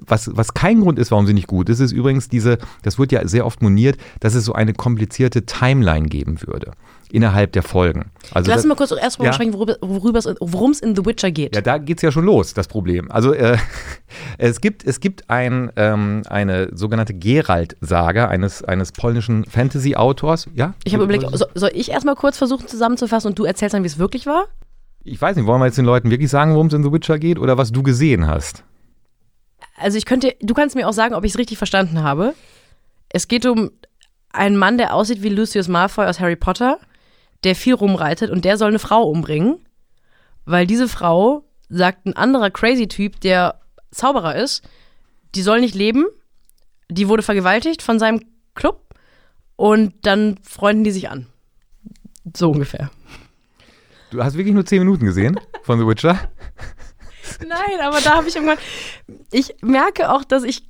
was, was kein Grund ist, warum sie nicht gut ist, ist übrigens diese, das wird ja sehr oft moniert, dass es so eine komplizierte Timeline geben würde innerhalb der Folgen. Also Lass uns mal kurz erstmal ja. sprechen, worum es in The Witcher geht. Ja, da geht es ja schon los, das Problem. Also äh, es gibt, es gibt ein, ähm, eine sogenannte Geralt-Saga eines, eines polnischen Fantasy-Autors. Ja? Ich habe überlegt, so, soll ich erstmal kurz versuchen zusammenzufassen und du erzählst dann, wie es wirklich war? Ich weiß nicht, wollen wir jetzt den Leuten wirklich sagen, worum es in The Witcher geht oder was du gesehen hast? Also ich könnte, du kannst mir auch sagen, ob ich es richtig verstanden habe. Es geht um einen Mann, der aussieht wie Lucius Malfoy aus Harry Potter der viel rumreitet und der soll eine Frau umbringen, weil diese Frau, sagt ein anderer crazy Typ, der Zauberer ist, die soll nicht leben, die wurde vergewaltigt von seinem Club und dann freunden die sich an. So ungefähr. Du hast wirklich nur zehn Minuten gesehen von The Witcher? Nein, aber da habe ich irgendwann. Ich merke auch, dass ich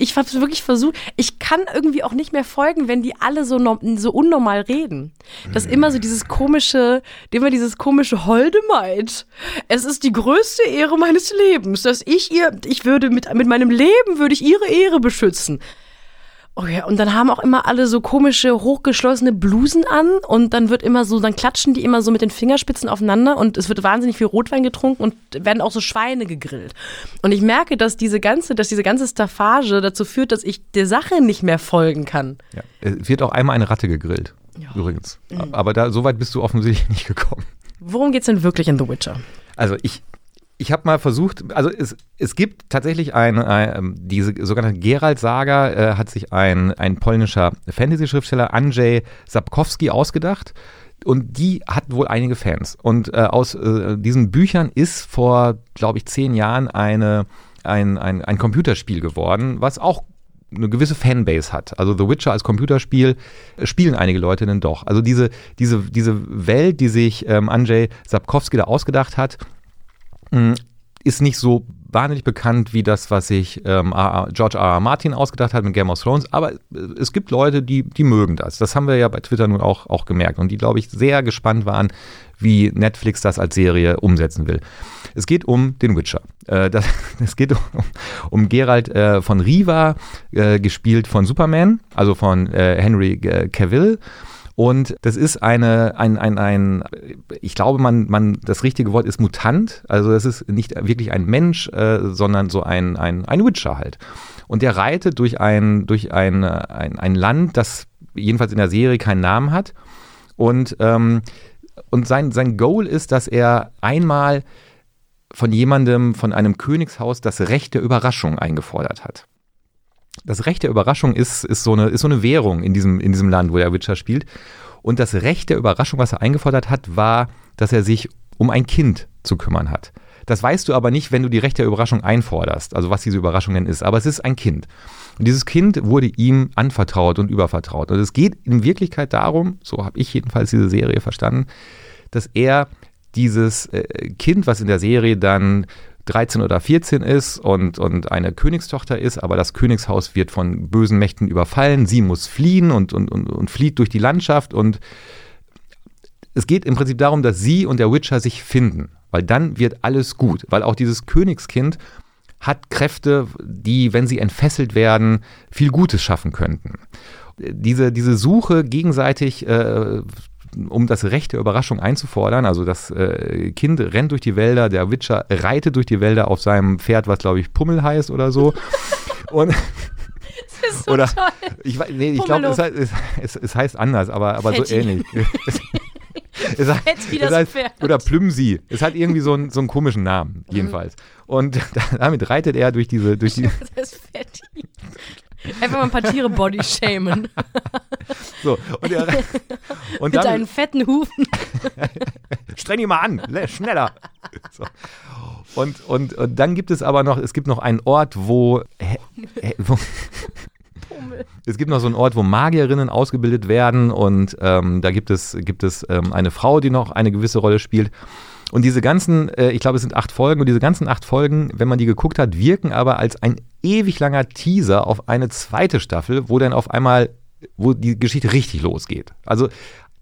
ich habe wirklich versucht, ich kann irgendwie auch nicht mehr folgen, wenn die alle so, so unnormal reden. Das ist immer so dieses komische, immer dieses komische Holdemaid. Es ist die größte Ehre meines Lebens, dass ich ihr, ich würde mit, mit meinem Leben würde ich ihre Ehre beschützen. Oh ja, und dann haben auch immer alle so komische, hochgeschlossene Blusen an und dann wird immer so, dann klatschen die immer so mit den Fingerspitzen aufeinander und es wird wahnsinnig viel Rotwein getrunken und werden auch so Schweine gegrillt. Und ich merke, dass diese ganze, dass diese ganze Staffage dazu führt, dass ich der Sache nicht mehr folgen kann. Ja, es wird auch einmal eine Ratte gegrillt, ja. übrigens. Mhm. Aber da, so weit bist du offensichtlich nicht gekommen. Worum geht es denn wirklich in The Witcher? Also ich, ich habe mal versucht, also es, es gibt tatsächlich ein, ein ähm, diese sogenannte Gerald-Saga äh, hat sich ein, ein polnischer Fantasy-Schriftsteller Andrzej Sapkowski ausgedacht. Und die hat wohl einige Fans. Und äh, aus äh, diesen Büchern ist vor, glaube ich, zehn Jahren eine, ein, ein, ein Computerspiel geworden, was auch eine gewisse Fanbase hat. Also The Witcher als Computerspiel äh, spielen einige Leute denn doch. Also diese, diese, diese Welt, die sich ähm, Andrzej Sapkowski da ausgedacht hat, ist nicht so wahnsinnig bekannt wie das, was sich ähm, George R. R. Martin ausgedacht hat mit Game of Thrones. Aber äh, es gibt Leute, die, die mögen das. Das haben wir ja bei Twitter nun auch, auch gemerkt und die, glaube ich, sehr gespannt waren, wie Netflix das als Serie umsetzen will. Es geht um den Witcher. Äh, das, es geht um, um Geralt äh, von Riva, äh, gespielt von Superman, also von äh, Henry äh, Cavill. Und das ist eine, ein, ein, ein, ich glaube, man, man, das richtige Wort ist Mutant. Also es ist nicht wirklich ein Mensch, äh, sondern so ein, ein, ein Witcher halt. Und der reitet durch ein, durch ein, ein, ein Land, das jedenfalls in der Serie keinen Namen hat. Und, ähm, und sein, sein Goal ist, dass er einmal von jemandem, von einem Königshaus das Recht der Überraschung eingefordert hat. Das Recht der Überraschung ist, ist, so, eine, ist so eine Währung in diesem, in diesem Land, wo der Witcher spielt. Und das Recht der Überraschung, was er eingefordert hat, war, dass er sich um ein Kind zu kümmern hat. Das weißt du aber nicht, wenn du die Recht der Überraschung einforderst, also was diese Überraschung denn ist. Aber es ist ein Kind. Und dieses Kind wurde ihm anvertraut und übervertraut. Und es geht in Wirklichkeit darum, so habe ich jedenfalls diese Serie verstanden, dass er dieses äh, Kind, was in der Serie dann 13 oder 14 ist und, und eine Königstochter ist, aber das Königshaus wird von bösen Mächten überfallen. Sie muss fliehen und, und, und, und flieht durch die Landschaft und es geht im Prinzip darum, dass sie und der Witcher sich finden, weil dann wird alles gut, weil auch dieses Königskind hat Kräfte, die, wenn sie entfesselt werden, viel Gutes schaffen könnten. Diese, diese Suche gegenseitig äh, um das Recht der Überraschung einzufordern. Also das äh, Kind rennt durch die Wälder, der Witcher reitet durch die Wälder auf seinem Pferd, was glaube ich Pummel heißt oder so. Und Das ist so oder toll. ich, nee, ich glaube, es, heißt- es, es, heißt anders, aber, aber so ähnlich. es, wie es heißt, Pferd. oder Plümsi. Es hat irgendwie so einen, so einen komischen Namen, Mhm. jedenfalls. Und damit reitet er durch diese, durch die, Das ist Fetti. Einfach mal ein paar Tiere body shamen. so, und, er, und Mit dann, deinen fetten Hufen. streng ihn mal an, le- schneller. So. Und, und, und dann gibt es aber noch, es gibt noch einen Ort, wo, hä- wo es gibt noch so einen Ort, wo Magierinnen ausgebildet werden und ähm, da gibt es, gibt es ähm, eine Frau, die noch eine gewisse Rolle spielt. Und diese ganzen, äh, ich glaube, es sind acht Folgen und diese ganzen acht Folgen, wenn man die geguckt hat, wirken aber als ein ewig langer Teaser auf eine zweite Staffel, wo dann auf einmal, wo die Geschichte richtig losgeht. Also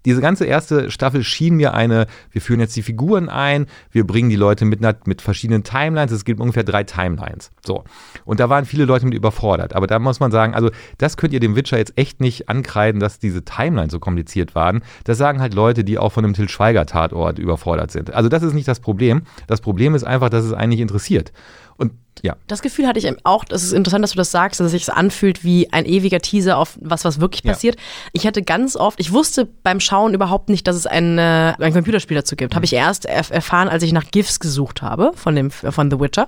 diese ganze erste Staffel schien mir eine, wir führen jetzt die Figuren ein, wir bringen die Leute mit, mit verschiedenen Timelines, es gibt ungefähr drei Timelines. So. Und da waren viele Leute mit überfordert. Aber da muss man sagen, also das könnt ihr dem Witcher jetzt echt nicht ankreiden, dass diese Timelines so kompliziert waren. Das sagen halt Leute, die auch von einem Till Schweiger Tatort überfordert sind. Also das ist nicht das Problem. Das Problem ist einfach, dass es einen nicht interessiert. Und ja, Das Gefühl hatte ich auch, das ist interessant, dass du das sagst, dass es sich anfühlt wie ein ewiger Teaser auf was, was wirklich Ja. passiert. Ich hatte ganz oft, ich wusste beim Schauen überhaupt nicht, dass es ein, äh, ein Computerspiel dazu gibt. Habe ich erst erf erfahren, als ich nach GIFs gesucht habe von, dem, von The Witcher.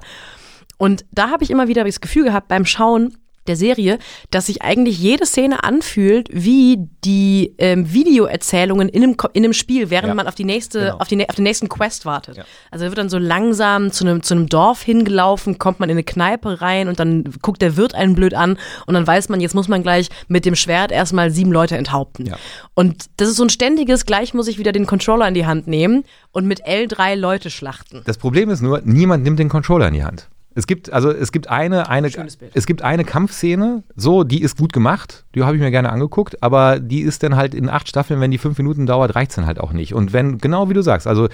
Und da habe ich immer wieder das Gefühl gehabt beim Schauen der Serie, dass sich eigentlich jede Szene anfühlt wie die ähm, Videoerzählungen in einem, in einem Spiel, während Ja. man auf die nächste, Genau. auf, die, auf den nächsten Quest wartet. Ja. Also er wird dann so langsam zu einem, zu einem Dorf hingelaufen, kommt man in eine Kneipe rein und dann guckt der Wirt einen blöd an und dann weiß man, jetzt muss man gleich mit dem Schwert erstmal sieben Leute enthaupten. Ja. Und das ist so ein ständiges, gleich muss ich wieder den Controller in die Hand nehmen und mit L3 Leute schlachten. Das Problem ist nur, niemand nimmt den Controller in die Hand. Es gibt, also es gibt eine, eine, es gibt eine Kampfszene, so, die ist gut gemacht, die habe ich mir gerne angeguckt, aber die ist dann halt in acht Staffeln, wenn die fünf Minuten dauert, reicht es dann halt auch nicht. Und wenn, genau wie du sagst, also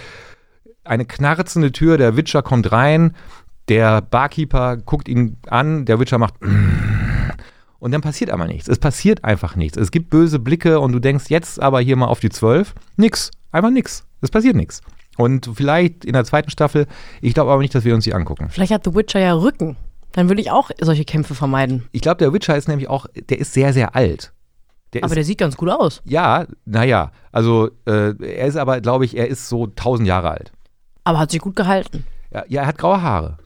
eine knarzende Tür, der Witcher kommt rein, der Barkeeper guckt ihn an, der Witcher macht und dann passiert aber nichts. Es passiert einfach nichts. Es gibt böse Blicke und du denkst jetzt aber hier mal auf die zwölf. Nix. Einfach nix. Es passiert nichts. Und vielleicht in der zweiten Staffel, ich glaube aber nicht, dass wir uns die angucken. Vielleicht hat The Witcher ja Rücken. Dann würde ich auch solche Kämpfe vermeiden. Ich glaube, der Witcher ist nämlich auch, der ist sehr, sehr alt. Der Aber ist, der sieht ganz gut aus. ja, naja, also äh, er ist aber, glaube ich, er ist so 1000 Jahre alt. Aber hat sich gut gehalten. Ja, ja er hat graue Haare.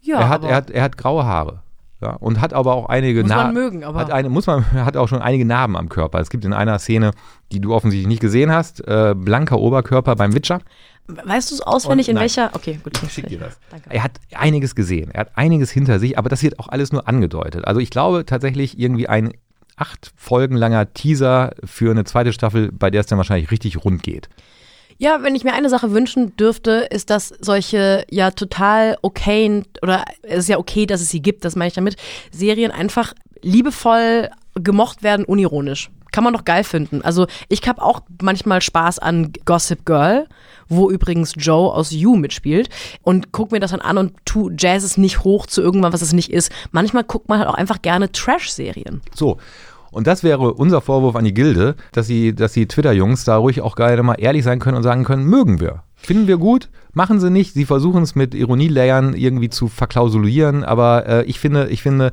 Ja, er, hat, aber er, hat, er hat graue Haare. Ja, und hat aber auch einige Muss man Narben. mögen, aber- hat eine, muss man hat auch schon einige Narben am Körper. Es gibt in einer Szene, die du offensichtlich nicht gesehen hast, äh, blanker Oberkörper beim Witcher. Weißt du es auswendig, Und in nein. welcher? Okay, gut. Ich schick dir das. Danke. Er hat einiges gesehen, er hat einiges hinter sich, aber das wird auch alles nur angedeutet. Also ich glaube tatsächlich irgendwie ein acht Folgen langer Teaser für eine zweite Staffel, bei der es dann wahrscheinlich richtig rund geht. Ja, wenn ich mir eine Sache wünschen dürfte, ist, dass solche ja total okayen, oder es ist ja okay, dass es sie gibt, das meine ich damit, Serien einfach liebevoll gemocht werden, unironisch. Kann man doch geil finden. Also ich habe auch manchmal Spaß an Gossip Girl, wo übrigens Joe aus You mitspielt und guck mir das dann an und tu Jazz es nicht hoch zu irgendwann, was es nicht ist. Manchmal guckt man halt auch einfach gerne Trash-Serien. So. Und das wäre unser Vorwurf an die Gilde, dass sie, dass die Twitter-Jungs da ruhig auch gerne mal ehrlich sein können und sagen können, mögen wir. Finden wir gut, machen sie nicht. Sie versuchen es mit Ironielayern irgendwie zu verklausulieren, aber äh, ich finde, ich finde,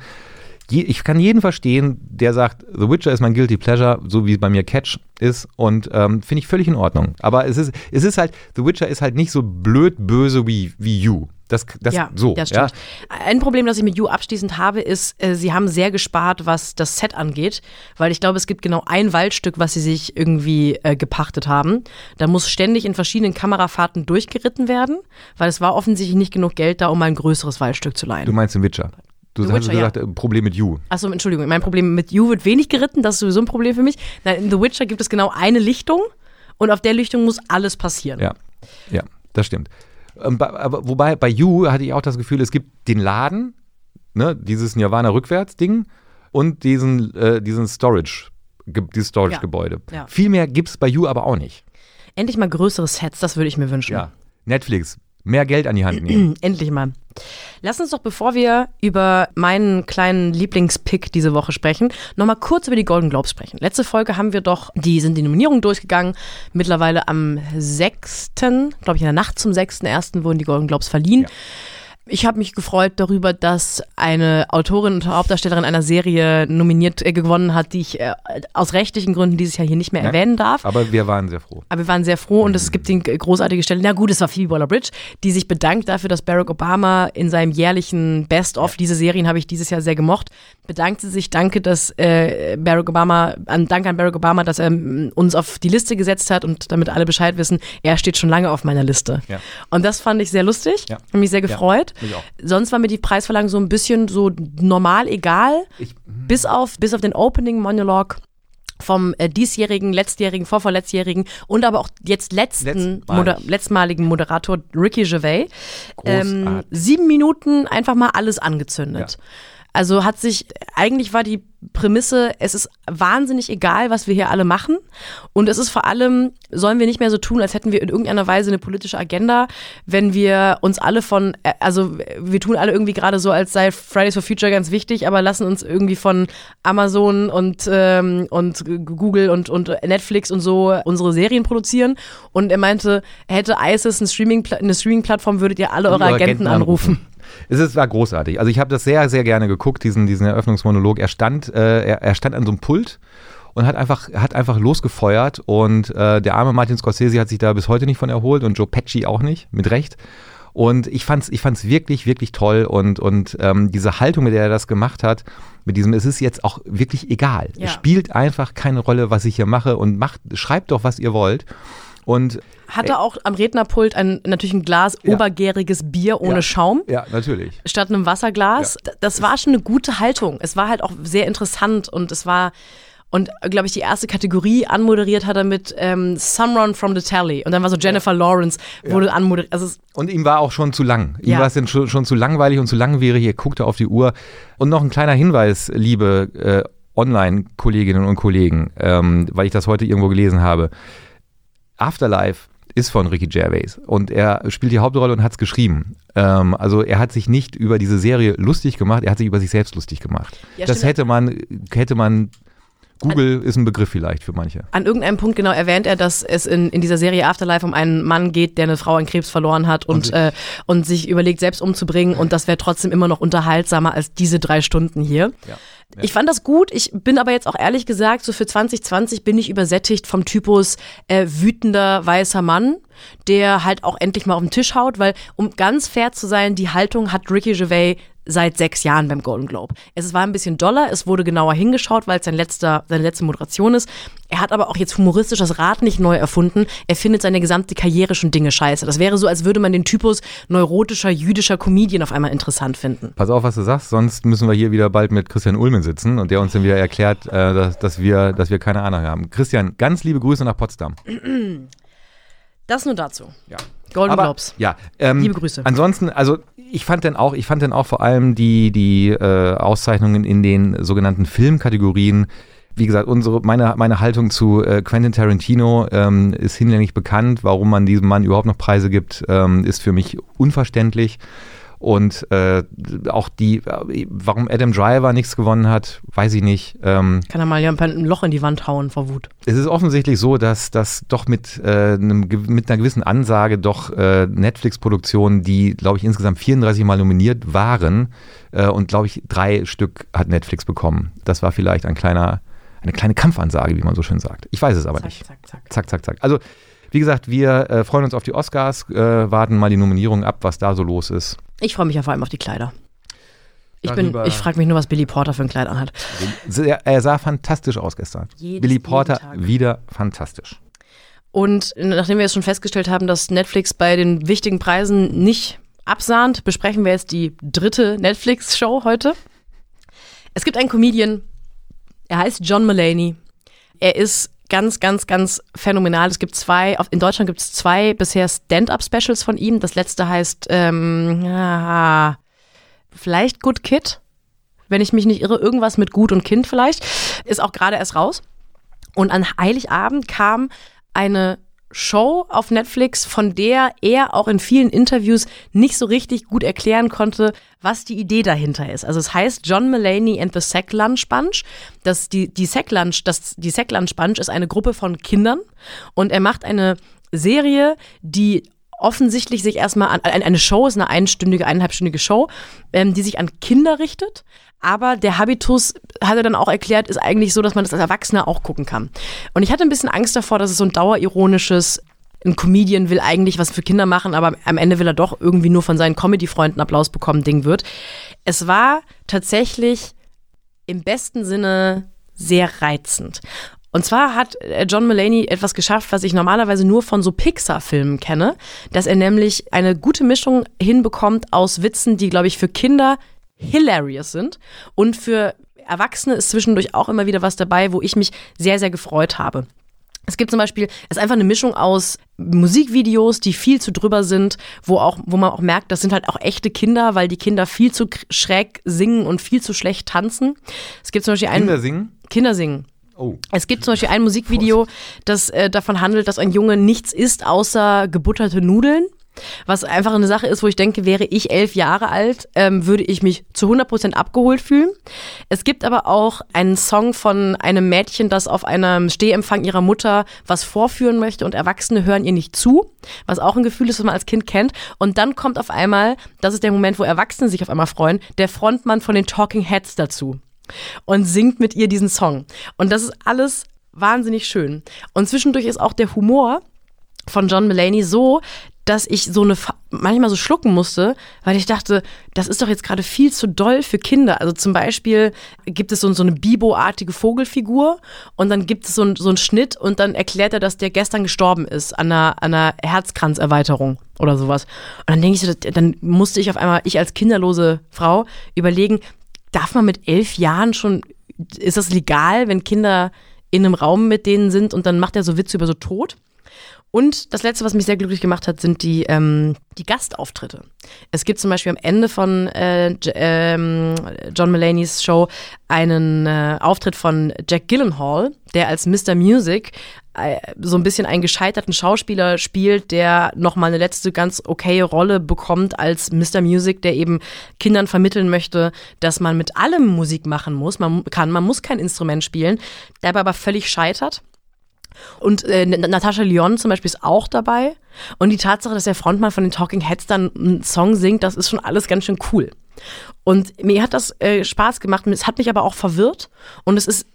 je, ich kann jeden verstehen, der sagt, The Witcher ist mein Guilty Pleasure, so wie bei mir Catch ist und ähm, finde ich völlig in Ordnung. Aber es ist, es ist halt, The Witcher ist halt nicht so blöd böse wie, wie You. Das, das ja, so. das ja. stimmt. Ein Problem, das ich mit You abschließend habe, ist, äh, sie haben sehr gespart, was das Set angeht, weil ich glaube, es gibt genau ein Waldstück, was sie sich irgendwie äh, gepachtet haben. Da muss ständig in verschiedenen Kamerafahrten durchgeritten werden, weil es war offensichtlich nicht genug Geld da, um mal ein größeres Waldstück zu leihen. Du meinst den Witcher. Du The hast Witcher, gesagt, äh, Problem mit You. Achso, Entschuldigung, mein Problem mit You wird wenig geritten, das ist sowieso ein Problem für mich. Nein, in The Witcher gibt es genau eine Lichtung und auf der Lichtung muss alles passieren. Ja, ja, das stimmt. Ähm, aber wobei bei You hatte ich auch das Gefühl, es gibt den Laden, ne, dieses Nirvana-Rückwärts-Ding und diesen, äh, diesen Storage, ge dieses Storage-Gebäude. Ja. Viel mehr gibt es bei You aber auch nicht. Endlich mal größere Sets, das würde ich mir wünschen. Ja. Netflix, mehr Geld an die Hand nehmen. Endlich mal. Lass uns doch, bevor wir über meinen kleinen Lieblingspick diese Woche sprechen, nochmal kurz über die Golden Globes sprechen. Letzte Folge haben wir doch, die sind die Nominierungen durchgegangen. Mittlerweile am 6., glaube ich, in der Nacht zum 6.1. wurden die Golden Globes verliehen. Ja. Ich habe mich gefreut darüber, dass eine Autorin und Hauptdarstellerin einer Serie nominiert äh, gewonnen hat, die ich äh, aus rechtlichen Gründen dieses Jahr hier nicht mehr Ja. erwähnen darf. Aber wir waren sehr froh. Aber wir waren sehr froh und es gibt die großartige Stelle. Na gut, es war Phoebe Waller-Bridge, die sich bedankt dafür, dass Barack Obama in seinem jährlichen Best-of, diese Serien habe ich dieses Jahr sehr gemocht, bedankt sie sich, danke, dass äh, Barack Obama, an, danke an Barack Obama, dass er ähm, uns auf die Liste gesetzt hat und damit alle Bescheid wissen, er steht schon lange auf meiner Liste. Ja. Und das fand ich sehr lustig, Ja. habe mich sehr gefreut. Sonst war mir die Preisverleihung so ein bisschen so normal egal, Ich, bis auf, bis auf den Opening Monolog vom äh, diesjährigen, letztjährigen, vorvorletzjährigen und aber auch jetzt letzten Letztmalig. Moder letztmaligen Moderator Ricky Gervais. Ähm, sieben Minuten einfach mal alles angezündet. Also hat sich, eigentlich war die Prämisse, es ist wahnsinnig egal, was wir hier alle machen. Und es ist vor allem, sollen wir nicht mehr so tun, als hätten wir in irgendeiner Weise eine politische Agenda, wenn wir uns alle von, äh, also wir tun alle irgendwie gerade so, als sei Fridays for Future ganz wichtig, aber lassen uns irgendwie von Amazon und, ähm, und Google und, und Netflix und so unsere Serien produzieren. Und er meinte, hätte ISIS eine Streaming- eine Streaming-Plattform, würdet ihr alle eure Eure Agenten, anrufen. Es ist, war großartig. Also ich habe das sehr, sehr gerne geguckt, diesen, diesen Eröffnungsmonolog. Er stand, äh, er, er stand an so einem Pult und hat einfach, hat einfach losgefeuert und äh, der arme Martin Scorsese hat sich da bis heute nicht von erholt und Joe Pesci auch nicht, mit Recht. Und ich fand's, ich fand's wirklich, wirklich toll und, und ähm, diese Haltung, mit der er das gemacht hat, mit diesem, es ist jetzt auch wirklich egal. Ja. Es spielt einfach keine Rolle, was ich hier mache und macht, schreibt doch, was ihr wollt. Und Hatte auch am Rednerpult ein, natürlich ein Glas Ja. obergäriges Bier ohne Ja. Schaum. ja, natürlich. statt einem Wasserglas. D- Das war schon eine gute Haltung. Es war halt auch sehr interessant und es war und glaube ich die erste Kategorie anmoderiert hat er mit ähm, Someone from the Tally und dann war so Jennifer Lawrence wurde anmoderiert. Also Und ihm war auch schon zu lang. Ihm Ja. war es dann schon, schon zu langweilig und zu langwierig. Er guckte auf die Uhr. Und noch ein kleiner Hinweis, liebe äh, Online-Kolleginnen und Kollegen, ähm, weil ich das heute irgendwo gelesen habe. Afterlife ist von Ricky Gervais und er spielt die Hauptrolle und hat es geschrieben. Ähm, also er hat sich nicht über diese Serie lustig gemacht, er hat sich über sich selbst lustig gemacht. Ja, das stimmt. hätte man, hätte man, Google ist ein Begriff vielleicht für manche. an irgendeinem Punkt genau erwähnt er, dass es in, in dieser Serie Afterlife um einen Mann geht, der eine Frau an Krebs verloren hat und, Und- äh, und sich überlegt, selbst umzubringen. Und das wäre trotzdem immer noch unterhaltsamer als diese drei Stunden hier. Ja. Ich fand das gut. Ich bin aber jetzt auch ehrlich gesagt, so für 2020 bin ich übersättigt vom Typus äh, wütender weißer Mann, der halt auch endlich mal auf den Tisch haut, weil um ganz fair zu sein, die Haltung hat Ricky Gervais seit sechs Jahren beim Golden Globe. Es war ein bisschen doller, es wurde genauer hingeschaut, weil es sein letzter, seine letzte Moderation ist. Er hat aber auch jetzt humoristisch das Rad nicht neu erfunden. Er findet seine gesamte Karriere schon Dinge scheiße. Das wäre so, als würde man den Typus neurotischer jüdischer Comedian auf einmal interessant finden. Pass auf, was du sagst, sonst müssen wir hier wieder bald mit Christian Ulmen sitzen und der uns dann wieder erklärt, äh, dass, dass, wir, dass wir keine Ahnung haben. Christian, ganz liebe Grüße nach Potsdam. Das nur dazu. Ja. Golden Aber, Globes. Ja, ähm, Liebe Grüße. Ansonsten, also ich fand dann auch, ich fand dann auch vor allem die, die äh, Auszeichnungen in den sogenannten Filmkategorien. Wie gesagt, unsere, meine, meine Haltung zu äh, Quentin Tarantino ähm, ist hinlänglich bekannt. Warum man diesem Mann überhaupt noch Preise gibt, ähm, ist für mich unverständlich. Und äh, auch die, warum Adam Driver nichts gewonnen hat, weiß ich nicht. Ähm, Kann er mal ja ein Loch in die Wand hauen vor Wut. es ist offensichtlich so, dass das doch mit, äh, einem, mit einer gewissen Ansage doch äh, Netflix-Produktionen, die, glaube ich, insgesamt 34 Mal nominiert waren äh, und, glaube ich, drei Stück hat Netflix bekommen. Das war vielleicht ein kleiner, eine kleine Kampfansage, wie man so schön sagt. Ich weiß es aber nicht. zack, zack. Zack, zack, zack. Also, wie gesagt, wir äh, freuen uns auf die Oscars, äh, warten mal die Nominierung ab, was da so los ist. Ich freue mich ja vor allem auf die Kleider. Ich, bin, ich frage mich nur, was Billy Porter für ein Kleid anhat. Sehr, er sah fantastisch aus gestern. Jedes- Billy Porter wieder fantastisch. Und nachdem wir jetzt schon festgestellt haben, dass Netflix bei den wichtigen Preisen nicht absahnt, besprechen wir jetzt die dritte Netflix-Show heute. Es gibt einen Comedian, er heißt John Mulaney. Er ist ganz, ganz, ganz phänomenal. Es gibt zwei, in Deutschland gibt es zwei bisher Stand-Up-Specials von ihm. Das letzte heißt, ähm, ah, vielleicht Good Kid, wenn ich mich nicht irre, irgendwas mit Gut und Kind vielleicht. Ist auch gerade erst raus. Und an Heiligabend kam eine Show auf Netflix, von der er auch in vielen Interviews nicht so richtig gut erklären konnte, was die Idee dahinter ist. Also es heißt John Mulaney and the Sack Lunch Bunch. Das, die, die Sack Lunch, das, die Sack Lunch Bunch ist eine Gruppe von Kindern und er macht eine Serie, die offensichtlich sich erstmal an ein- eine Show ist eine einstündige, eineinhalbstündige Show, ähm, die sich an Kinder richtet. Aber der Habitus, hat er dann auch erklärt, ist eigentlich so, dass man das als Erwachsener auch gucken kann. Und ich hatte ein bisschen Angst davor, dass es so ein dauerironisches, ein Comedian will eigentlich was für Kinder machen, aber am Ende will er doch irgendwie nur von seinen Comedy-Freunden Applaus bekommen, Ding wird. Es war tatsächlich im besten Sinne sehr reizend. Und zwar hat äh, John Mulaney etwas geschafft, was ich normalerweise nur von so Pixar-Filmen kenne, dass er nämlich eine gute Mischung hinbekommt aus Witzen, die, glaube ich, für Kinder hilarious sind und für Erwachsene ist zwischendurch auch immer wieder was dabei, wo ich mich sehr, sehr gefreut habe. Es gibt zum Beispiel, es ist einfach eine Mischung aus Musikvideos, die viel zu drüber sind, wo auch, wo man auch merkt, das sind halt auch echte Kinder, weil die Kinder viel zu schräg singen und viel zu schlecht tanzen. Es gibt zum Beispiel einen Kinder singen? Kinder singen. Oh. Es gibt zum Beispiel ein Musikvideo, das äh, davon handelt, dass ein Junge nichts isst außer gebutterte Nudeln. Was einfach eine Sache ist, wo ich denke, wäre ich elf Jahre alt, ähm, würde ich mich zu 100% abgeholt fühlen. Es gibt aber auch einen Song von einem Mädchen, das auf einem Stehempfang ihrer Mutter was vorführen möchte und Erwachsene hören ihr nicht zu, was auch ein Gefühl ist, was man als Kind kennt. Und dann kommt auf einmal, das ist der Moment, wo Erwachsene sich auf einmal freuen, der Frontmann von den Talking Heads dazu und singt mit ihr diesen Song. Und das ist alles wahnsinnig schön. Und zwischendurch ist auch der Humor von John Mulaney so, dass ich so eine manchmal so schlucken musste, weil ich dachte, das ist doch jetzt gerade viel zu doll für Kinder. Also zum Beispiel gibt es so, so eine Bibo-artige Vogelfigur und dann gibt es so, so einen Schnitt und dann erklärt er, dass der gestern gestorben ist an einer, an einer Herzkranzerweiterung oder sowas. Und dann denke ich so, dann musste ich auf einmal, ich als kinderlose Frau, überlegen, darf man mit elf Jahren schon, ist das legal, wenn Kinder in einem Raum mit denen sind und dann macht er so Witze über so Tod? Und das Letzte, was mich sehr glücklich gemacht hat, sind die, ähm, die Gastauftritte. Es gibt zum Beispiel am Ende von äh, ähm, John Mulaney's Show einen äh, Auftritt von Jack Gyllenhaal, der als Mr. Music äh, so ein bisschen einen gescheiterten Schauspieler spielt, der nochmal eine letzte ganz okaye Rolle bekommt als Mr. Music, der eben Kindern vermitteln möchte, dass man mit allem Musik machen muss. Man kann, man muss kein Instrument spielen, dabei aber völlig scheitert. Und äh, N- Natascha Lyon zum Beispiel ist auch dabei. Und die Tatsache, dass der Frontmann von den Talking Heads dann einen Song singt, das ist schon alles ganz schön cool. Und mir hat das äh, Spaß gemacht. Es hat mich aber auch verwirrt. Und es ist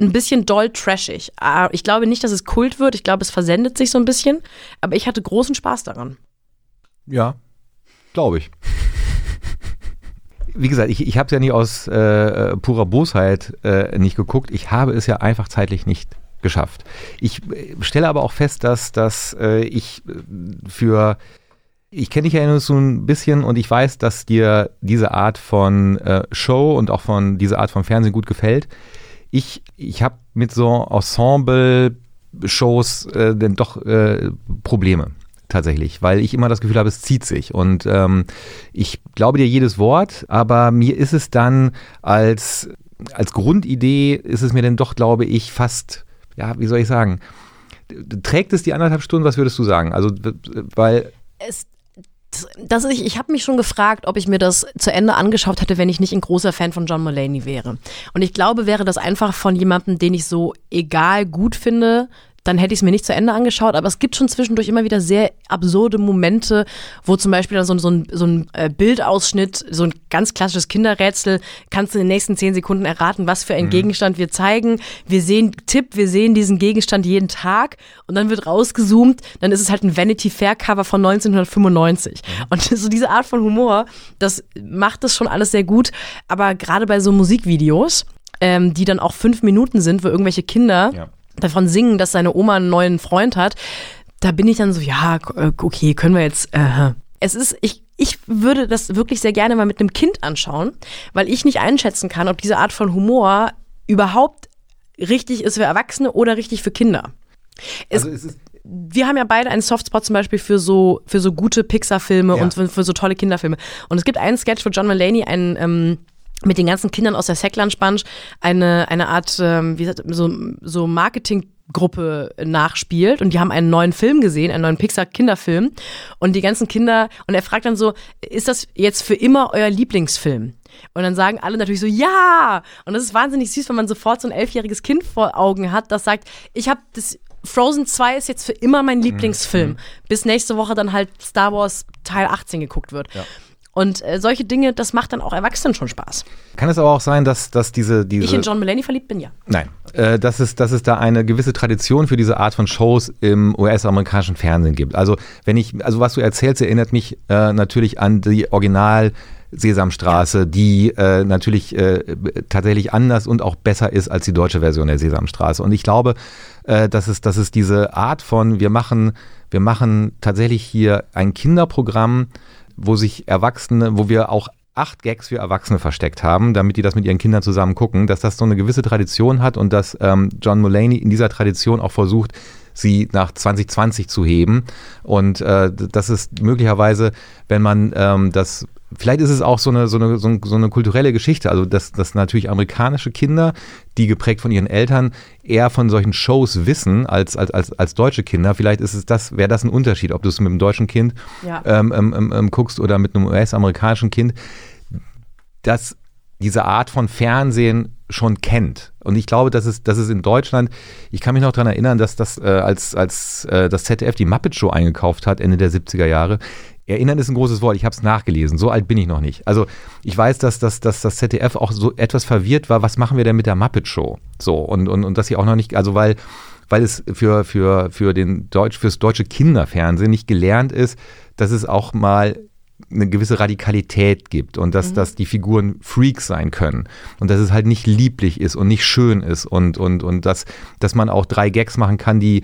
ein bisschen doll trashig. Äh, Ich glaube nicht, dass es Kult wird. Ich glaube, es versendet sich so ein bisschen. Aber ich hatte großen Spaß daran. Ja, glaube ich. wie gesagt, ich, ich habe es ja nicht aus äh, purer Bosheit äh, nicht geguckt. Ich habe es ja einfach zeitlich nicht geschafft. Ich äh, stelle aber auch fest, dass, dass äh, ich äh, für ich kenne dich ja so ein bisschen und ich weiß, dass dir diese Art von äh, Show und auch von dieser Art von Fernsehen gut gefällt. Ich, ich habe mit so Ensemble-Shows äh, denn doch äh, Probleme tatsächlich, weil ich immer das Gefühl habe, es zieht sich. Und ähm, ich glaube dir jedes Wort, aber mir ist es dann als, als Grundidee, ist es mir dann doch, glaube ich, fast, ja, wie soll ich sagen, trägt es die anderthalb Stunden, was würdest du sagen? Also, weil. Es das ich, ich habe mich schon gefragt, ob ich mir das zu Ende angeschaut hätte, wenn ich nicht ein großer Fan von John Mulaney wäre. Und ich glaube, wäre das einfach von jemandem, den ich so egal gut finde, dann hätte ich es mir nicht zu Ende angeschaut, aber es gibt schon zwischendurch immer wieder sehr absurde Momente, wo zum Beispiel dann so, so ein, so ein äh, Bildausschnitt, so ein ganz klassisches Kinderrätsel, kannst du in den nächsten zehn Sekunden erraten, was für einen mhm. Gegenstand wir zeigen. Wir sehen Tipp, wir sehen diesen Gegenstand jeden Tag und dann wird rausgezoomt, dann ist es halt ein Vanity Fair Cover von 1995. Mhm. Und so diese Art von Humor, das macht das schon alles sehr gut, aber gerade bei so Musikvideos, ähm, die dann auch fünf Minuten sind, wo irgendwelche Kinder ja davon singen, dass seine Oma einen neuen Freund hat, da bin ich dann so, ja, äh, okay, können wir jetzt. Äh. Es ist, ich, ich würde das wirklich sehr gerne mal mit einem Kind anschauen, weil ich nicht einschätzen kann, ob diese Art von Humor überhaupt richtig ist für Erwachsene oder richtig für Kinder. Es, also es wir haben ja beide einen Softspot zum Beispiel für so, für so gute Pixar-Filme ja. und für, für, so tolle Kinderfilme. Und es gibt einen Sketch, wo John Mulaney einen ähm, mit den ganzen Kindern aus der Säcklands Bunch eine, eine Art, ähm, wie gesagt, so, so Marketing Gruppe nachspielt und die haben einen neuen Film gesehen, einen neuen Pixar-Kinderfilm und die ganzen Kinder, und er fragt dann so, ist das jetzt für immer euer Lieblingsfilm? Und dann sagen alle natürlich so, ja! Und das ist wahnsinnig süß, wenn man sofort so ein elfjähriges Kind vor Augen hat, das sagt, ich habe das Frozen 2 ist jetzt für immer mein Lieblingsfilm, mhm. bis nächste Woche dann halt Star Wars Teil 18 geguckt wird. Ja. Und äh, solche Dinge, das macht dann auch Erwachsenen schon Spaß. Kann es aber auch sein, dass, dass diese, diese. Ich in John Mulaney verliebt bin, ja. Nein. Äh, dass, es, dass es da eine gewisse Tradition für diese Art von Shows im US-amerikanischen Fernsehen gibt. Also, wenn ich, also was du erzählst, erinnert mich äh, natürlich an die Original- Sesamstraße, die äh, natürlich äh, tatsächlich anders und auch besser ist als die deutsche Version der Sesamstraße. Und ich glaube, äh, dass, es, dass es diese Art von, wir machen, wir machen tatsächlich hier ein Kinderprogramm, wo sich Erwachsene, wo wir auch acht Gags für Erwachsene versteckt haben, damit die das mit ihren Kindern zusammen gucken, dass das so eine gewisse Tradition hat und dass ähm, John Mulaney in dieser Tradition auch versucht, sie nach 2020 zu heben. Und äh, das ist möglicherweise, wenn man ähm, das vielleicht ist es auch so eine, so eine, so eine kulturelle Geschichte. Also, dass, dass natürlich amerikanische Kinder, die geprägt von ihren Eltern, eher von solchen Shows wissen als, als, als, als deutsche Kinder. Vielleicht ist es das, wäre das ein Unterschied, ob du es mit einem deutschen Kind ja. ähm, ähm, ähm, ähm guckst oder mit einem US-amerikanischen Kind. Dass diese Art von Fernsehen schon kennt. Und ich glaube, dass es, dass es in Deutschland, ich kann mich noch daran erinnern, dass das, äh, als, als äh, das ZDF die Muppet Show eingekauft hat, Ende der 70er Jahre, Erinnern ist ein großes Wort, ich habe es nachgelesen, so alt bin ich noch nicht. Also ich weiß, dass, dass, dass das ZDF auch so etwas verwirrt war, was machen wir denn mit der Muppet Show? So, und, und, und dass sie auch noch nicht, also weil, weil es für, für, für den Deutsch, fürs deutsche Kinderfernsehen nicht gelernt ist, dass es auch mal eine gewisse Radikalität gibt und dass, mhm. dass die Figuren Freaks sein können und dass es halt nicht lieblich ist und nicht schön ist und, und, und dass, dass man auch drei Gags machen kann, die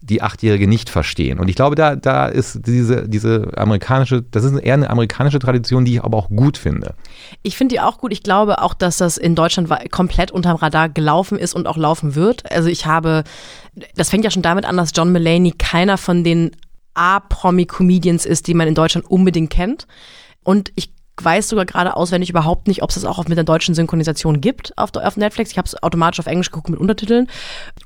die Achtjährige nicht verstehen. Und ich glaube, da, da ist diese, diese amerikanische, das ist eher eine amerikanische Tradition, die ich aber auch gut finde. Ich finde die auch gut. Ich glaube auch, dass das in Deutschland komplett unterm Radar gelaufen ist und auch laufen wird. Also ich habe, das fängt ja schon damit an, dass John Mulaney keiner von den A-Promi-Comedians ist, die man in Deutschland unbedingt kennt. Und ich weiß sogar gerade auswendig überhaupt nicht, ob es das auch mit der deutschen Synchronisation gibt auf, auf Netflix. Ich habe es automatisch auf Englisch geguckt mit Untertiteln.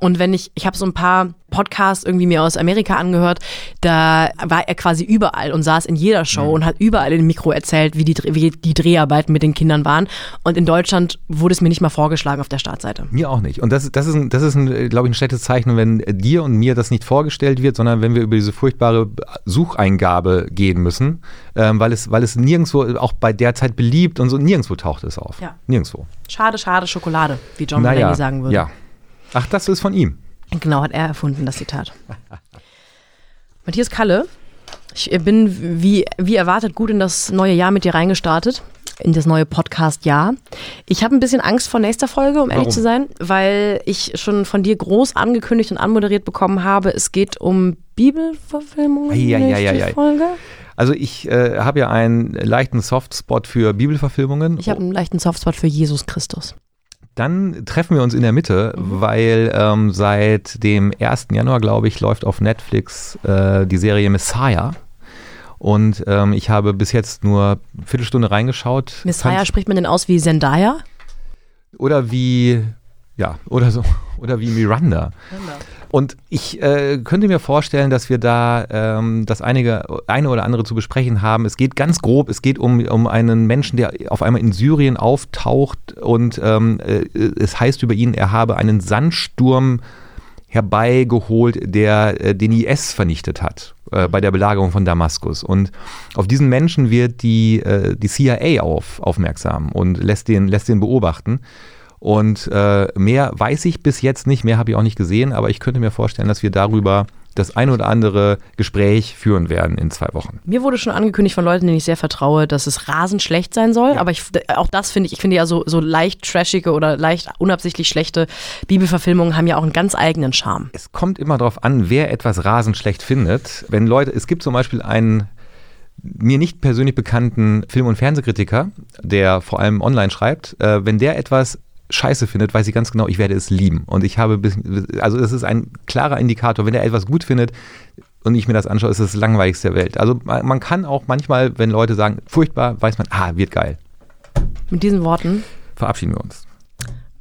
Und wenn ich, ich habe so ein paar Podcast irgendwie mir aus Amerika angehört, da war er quasi überall und saß in jeder Show mhm. und hat überall im Mikro erzählt, wie die, wie die Dreharbeiten mit den Kindern waren. Und in Deutschland wurde es mir nicht mal vorgeschlagen auf der Startseite. Mir auch nicht. Und das, das ist, ein, das ist ein, glaube ich, ein schlechtes Zeichen, wenn dir und mir das nicht vorgestellt wird, sondern wenn wir über diese furchtbare Sucheingabe gehen müssen, ähm, weil, es, weil es nirgendwo, auch bei der Zeit beliebt und so, nirgendwo taucht es auf. Ja. Nirgendwo. Schade, schade Schokolade, wie John naja, sagen würde. Ja. Ach, das ist von ihm. Genau, hat er erfunden, das Zitat. Matthias Kalle, ich bin wie, wie erwartet gut in das neue Jahr mit dir reingestartet. in das neue Podcast-Jahr. Ich habe ein bisschen Angst vor nächster Folge, um ehrlich Warum? zu sein, weil ich schon von dir groß angekündigt und anmoderiert bekommen habe, es geht um Bibelverfilmungen. Eieieiei. nächste Folge. Also ich äh, habe ja einen leichten Softspot für Bibelverfilmungen. Ich habe einen leichten Softspot für Jesus Christus. Dann treffen wir uns in der Mitte, Mhm. weil ähm, seit dem 1. Januar, glaube ich, läuft auf Netflix äh, die Serie Messiah. Und ähm, ich habe bis jetzt nur eine Viertelstunde reingeschaut. Messiah spricht man denn aus wie Zendaya? Oder wie, ja, oder so, oder wie Miranda. Und ich äh, könnte mir vorstellen, dass wir da ähm, das einige, eine oder andere zu besprechen haben. Es geht ganz grob, es geht um, um einen Menschen, der auf einmal in Syrien auftaucht und ähm, äh, es heißt über ihn, er habe einen Sandsturm herbeigeholt, der äh, den IS vernichtet hat äh, bei der Belagerung von Damaskus. Und auf diesen Menschen wird die, äh, die CIA auf, aufmerksam und lässt den, lässt den beobachten. Und äh, mehr weiß ich bis jetzt nicht, mehr habe ich auch nicht gesehen, aber ich könnte mir vorstellen, dass wir darüber das ein oder andere Gespräch führen werden in zwei Wochen. Mir wurde schon angekündigt von Leuten, denen ich sehr vertraue, dass es rasend schlecht sein soll. Aber ich, auch das finde ich, ich finde ja so, so leicht trashige oder leicht unabsichtlich schlechte Bibelverfilmungen haben ja auch einen ganz eigenen Charme. Es kommt immer darauf an, wer etwas rasend schlecht findet. Wenn Leute, es gibt zum Beispiel einen mir nicht persönlich bekannten Film- und Fernsehkritiker, der vor allem online schreibt, äh, wenn der etwas scheiße findet, weiß ich ganz genau, ich werde es lieben. Und ich habe, bis, also es ist ein klarer Indikator, wenn er etwas gut findet und ich mir das anschaue, ist es das langweiligste der Welt. Also man kann auch manchmal, wenn Leute sagen, furchtbar, weiß man, ah, wird geil. Mit diesen Worten. Verabschieden wir uns.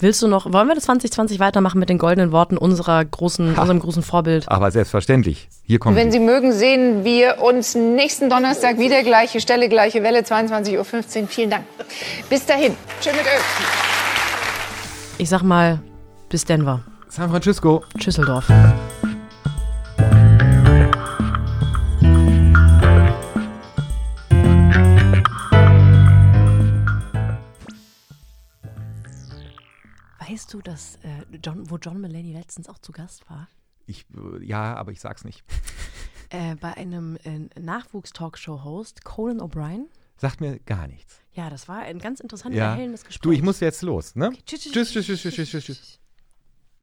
Willst du noch, wollen wir das 2020 weitermachen mit den goldenen Worten unserer großen, Ha. unserem großen Vorbild? Aber selbstverständlich. Hier kommt Wenn Sie mögen, sehen wir uns nächsten Donnerstag wieder. Gleiche Stelle, gleiche Welle, 22.15 Uhr. Vielen Dank. Bis dahin. Tschüss mit Ö. Ich sag mal, bis Denver. San Francisco. Schüsseldorf. Weißt du, dass äh, John, wo John Mulaney letztens auch zu Gast war? Ich, äh, ja, aber ich sag's nicht. Äh, bei einem äh, Nachwuchs-Talkshow-Host, Conan O'Brien. Sagt mir gar nichts. Ja, das war ein ganz interessantes, Ja. erhellendes Gespräch. Du, ich muss jetzt los, ne? Tschüss, Tschüss, tschüss, tschüss, tschüss, tschüss, tschüss.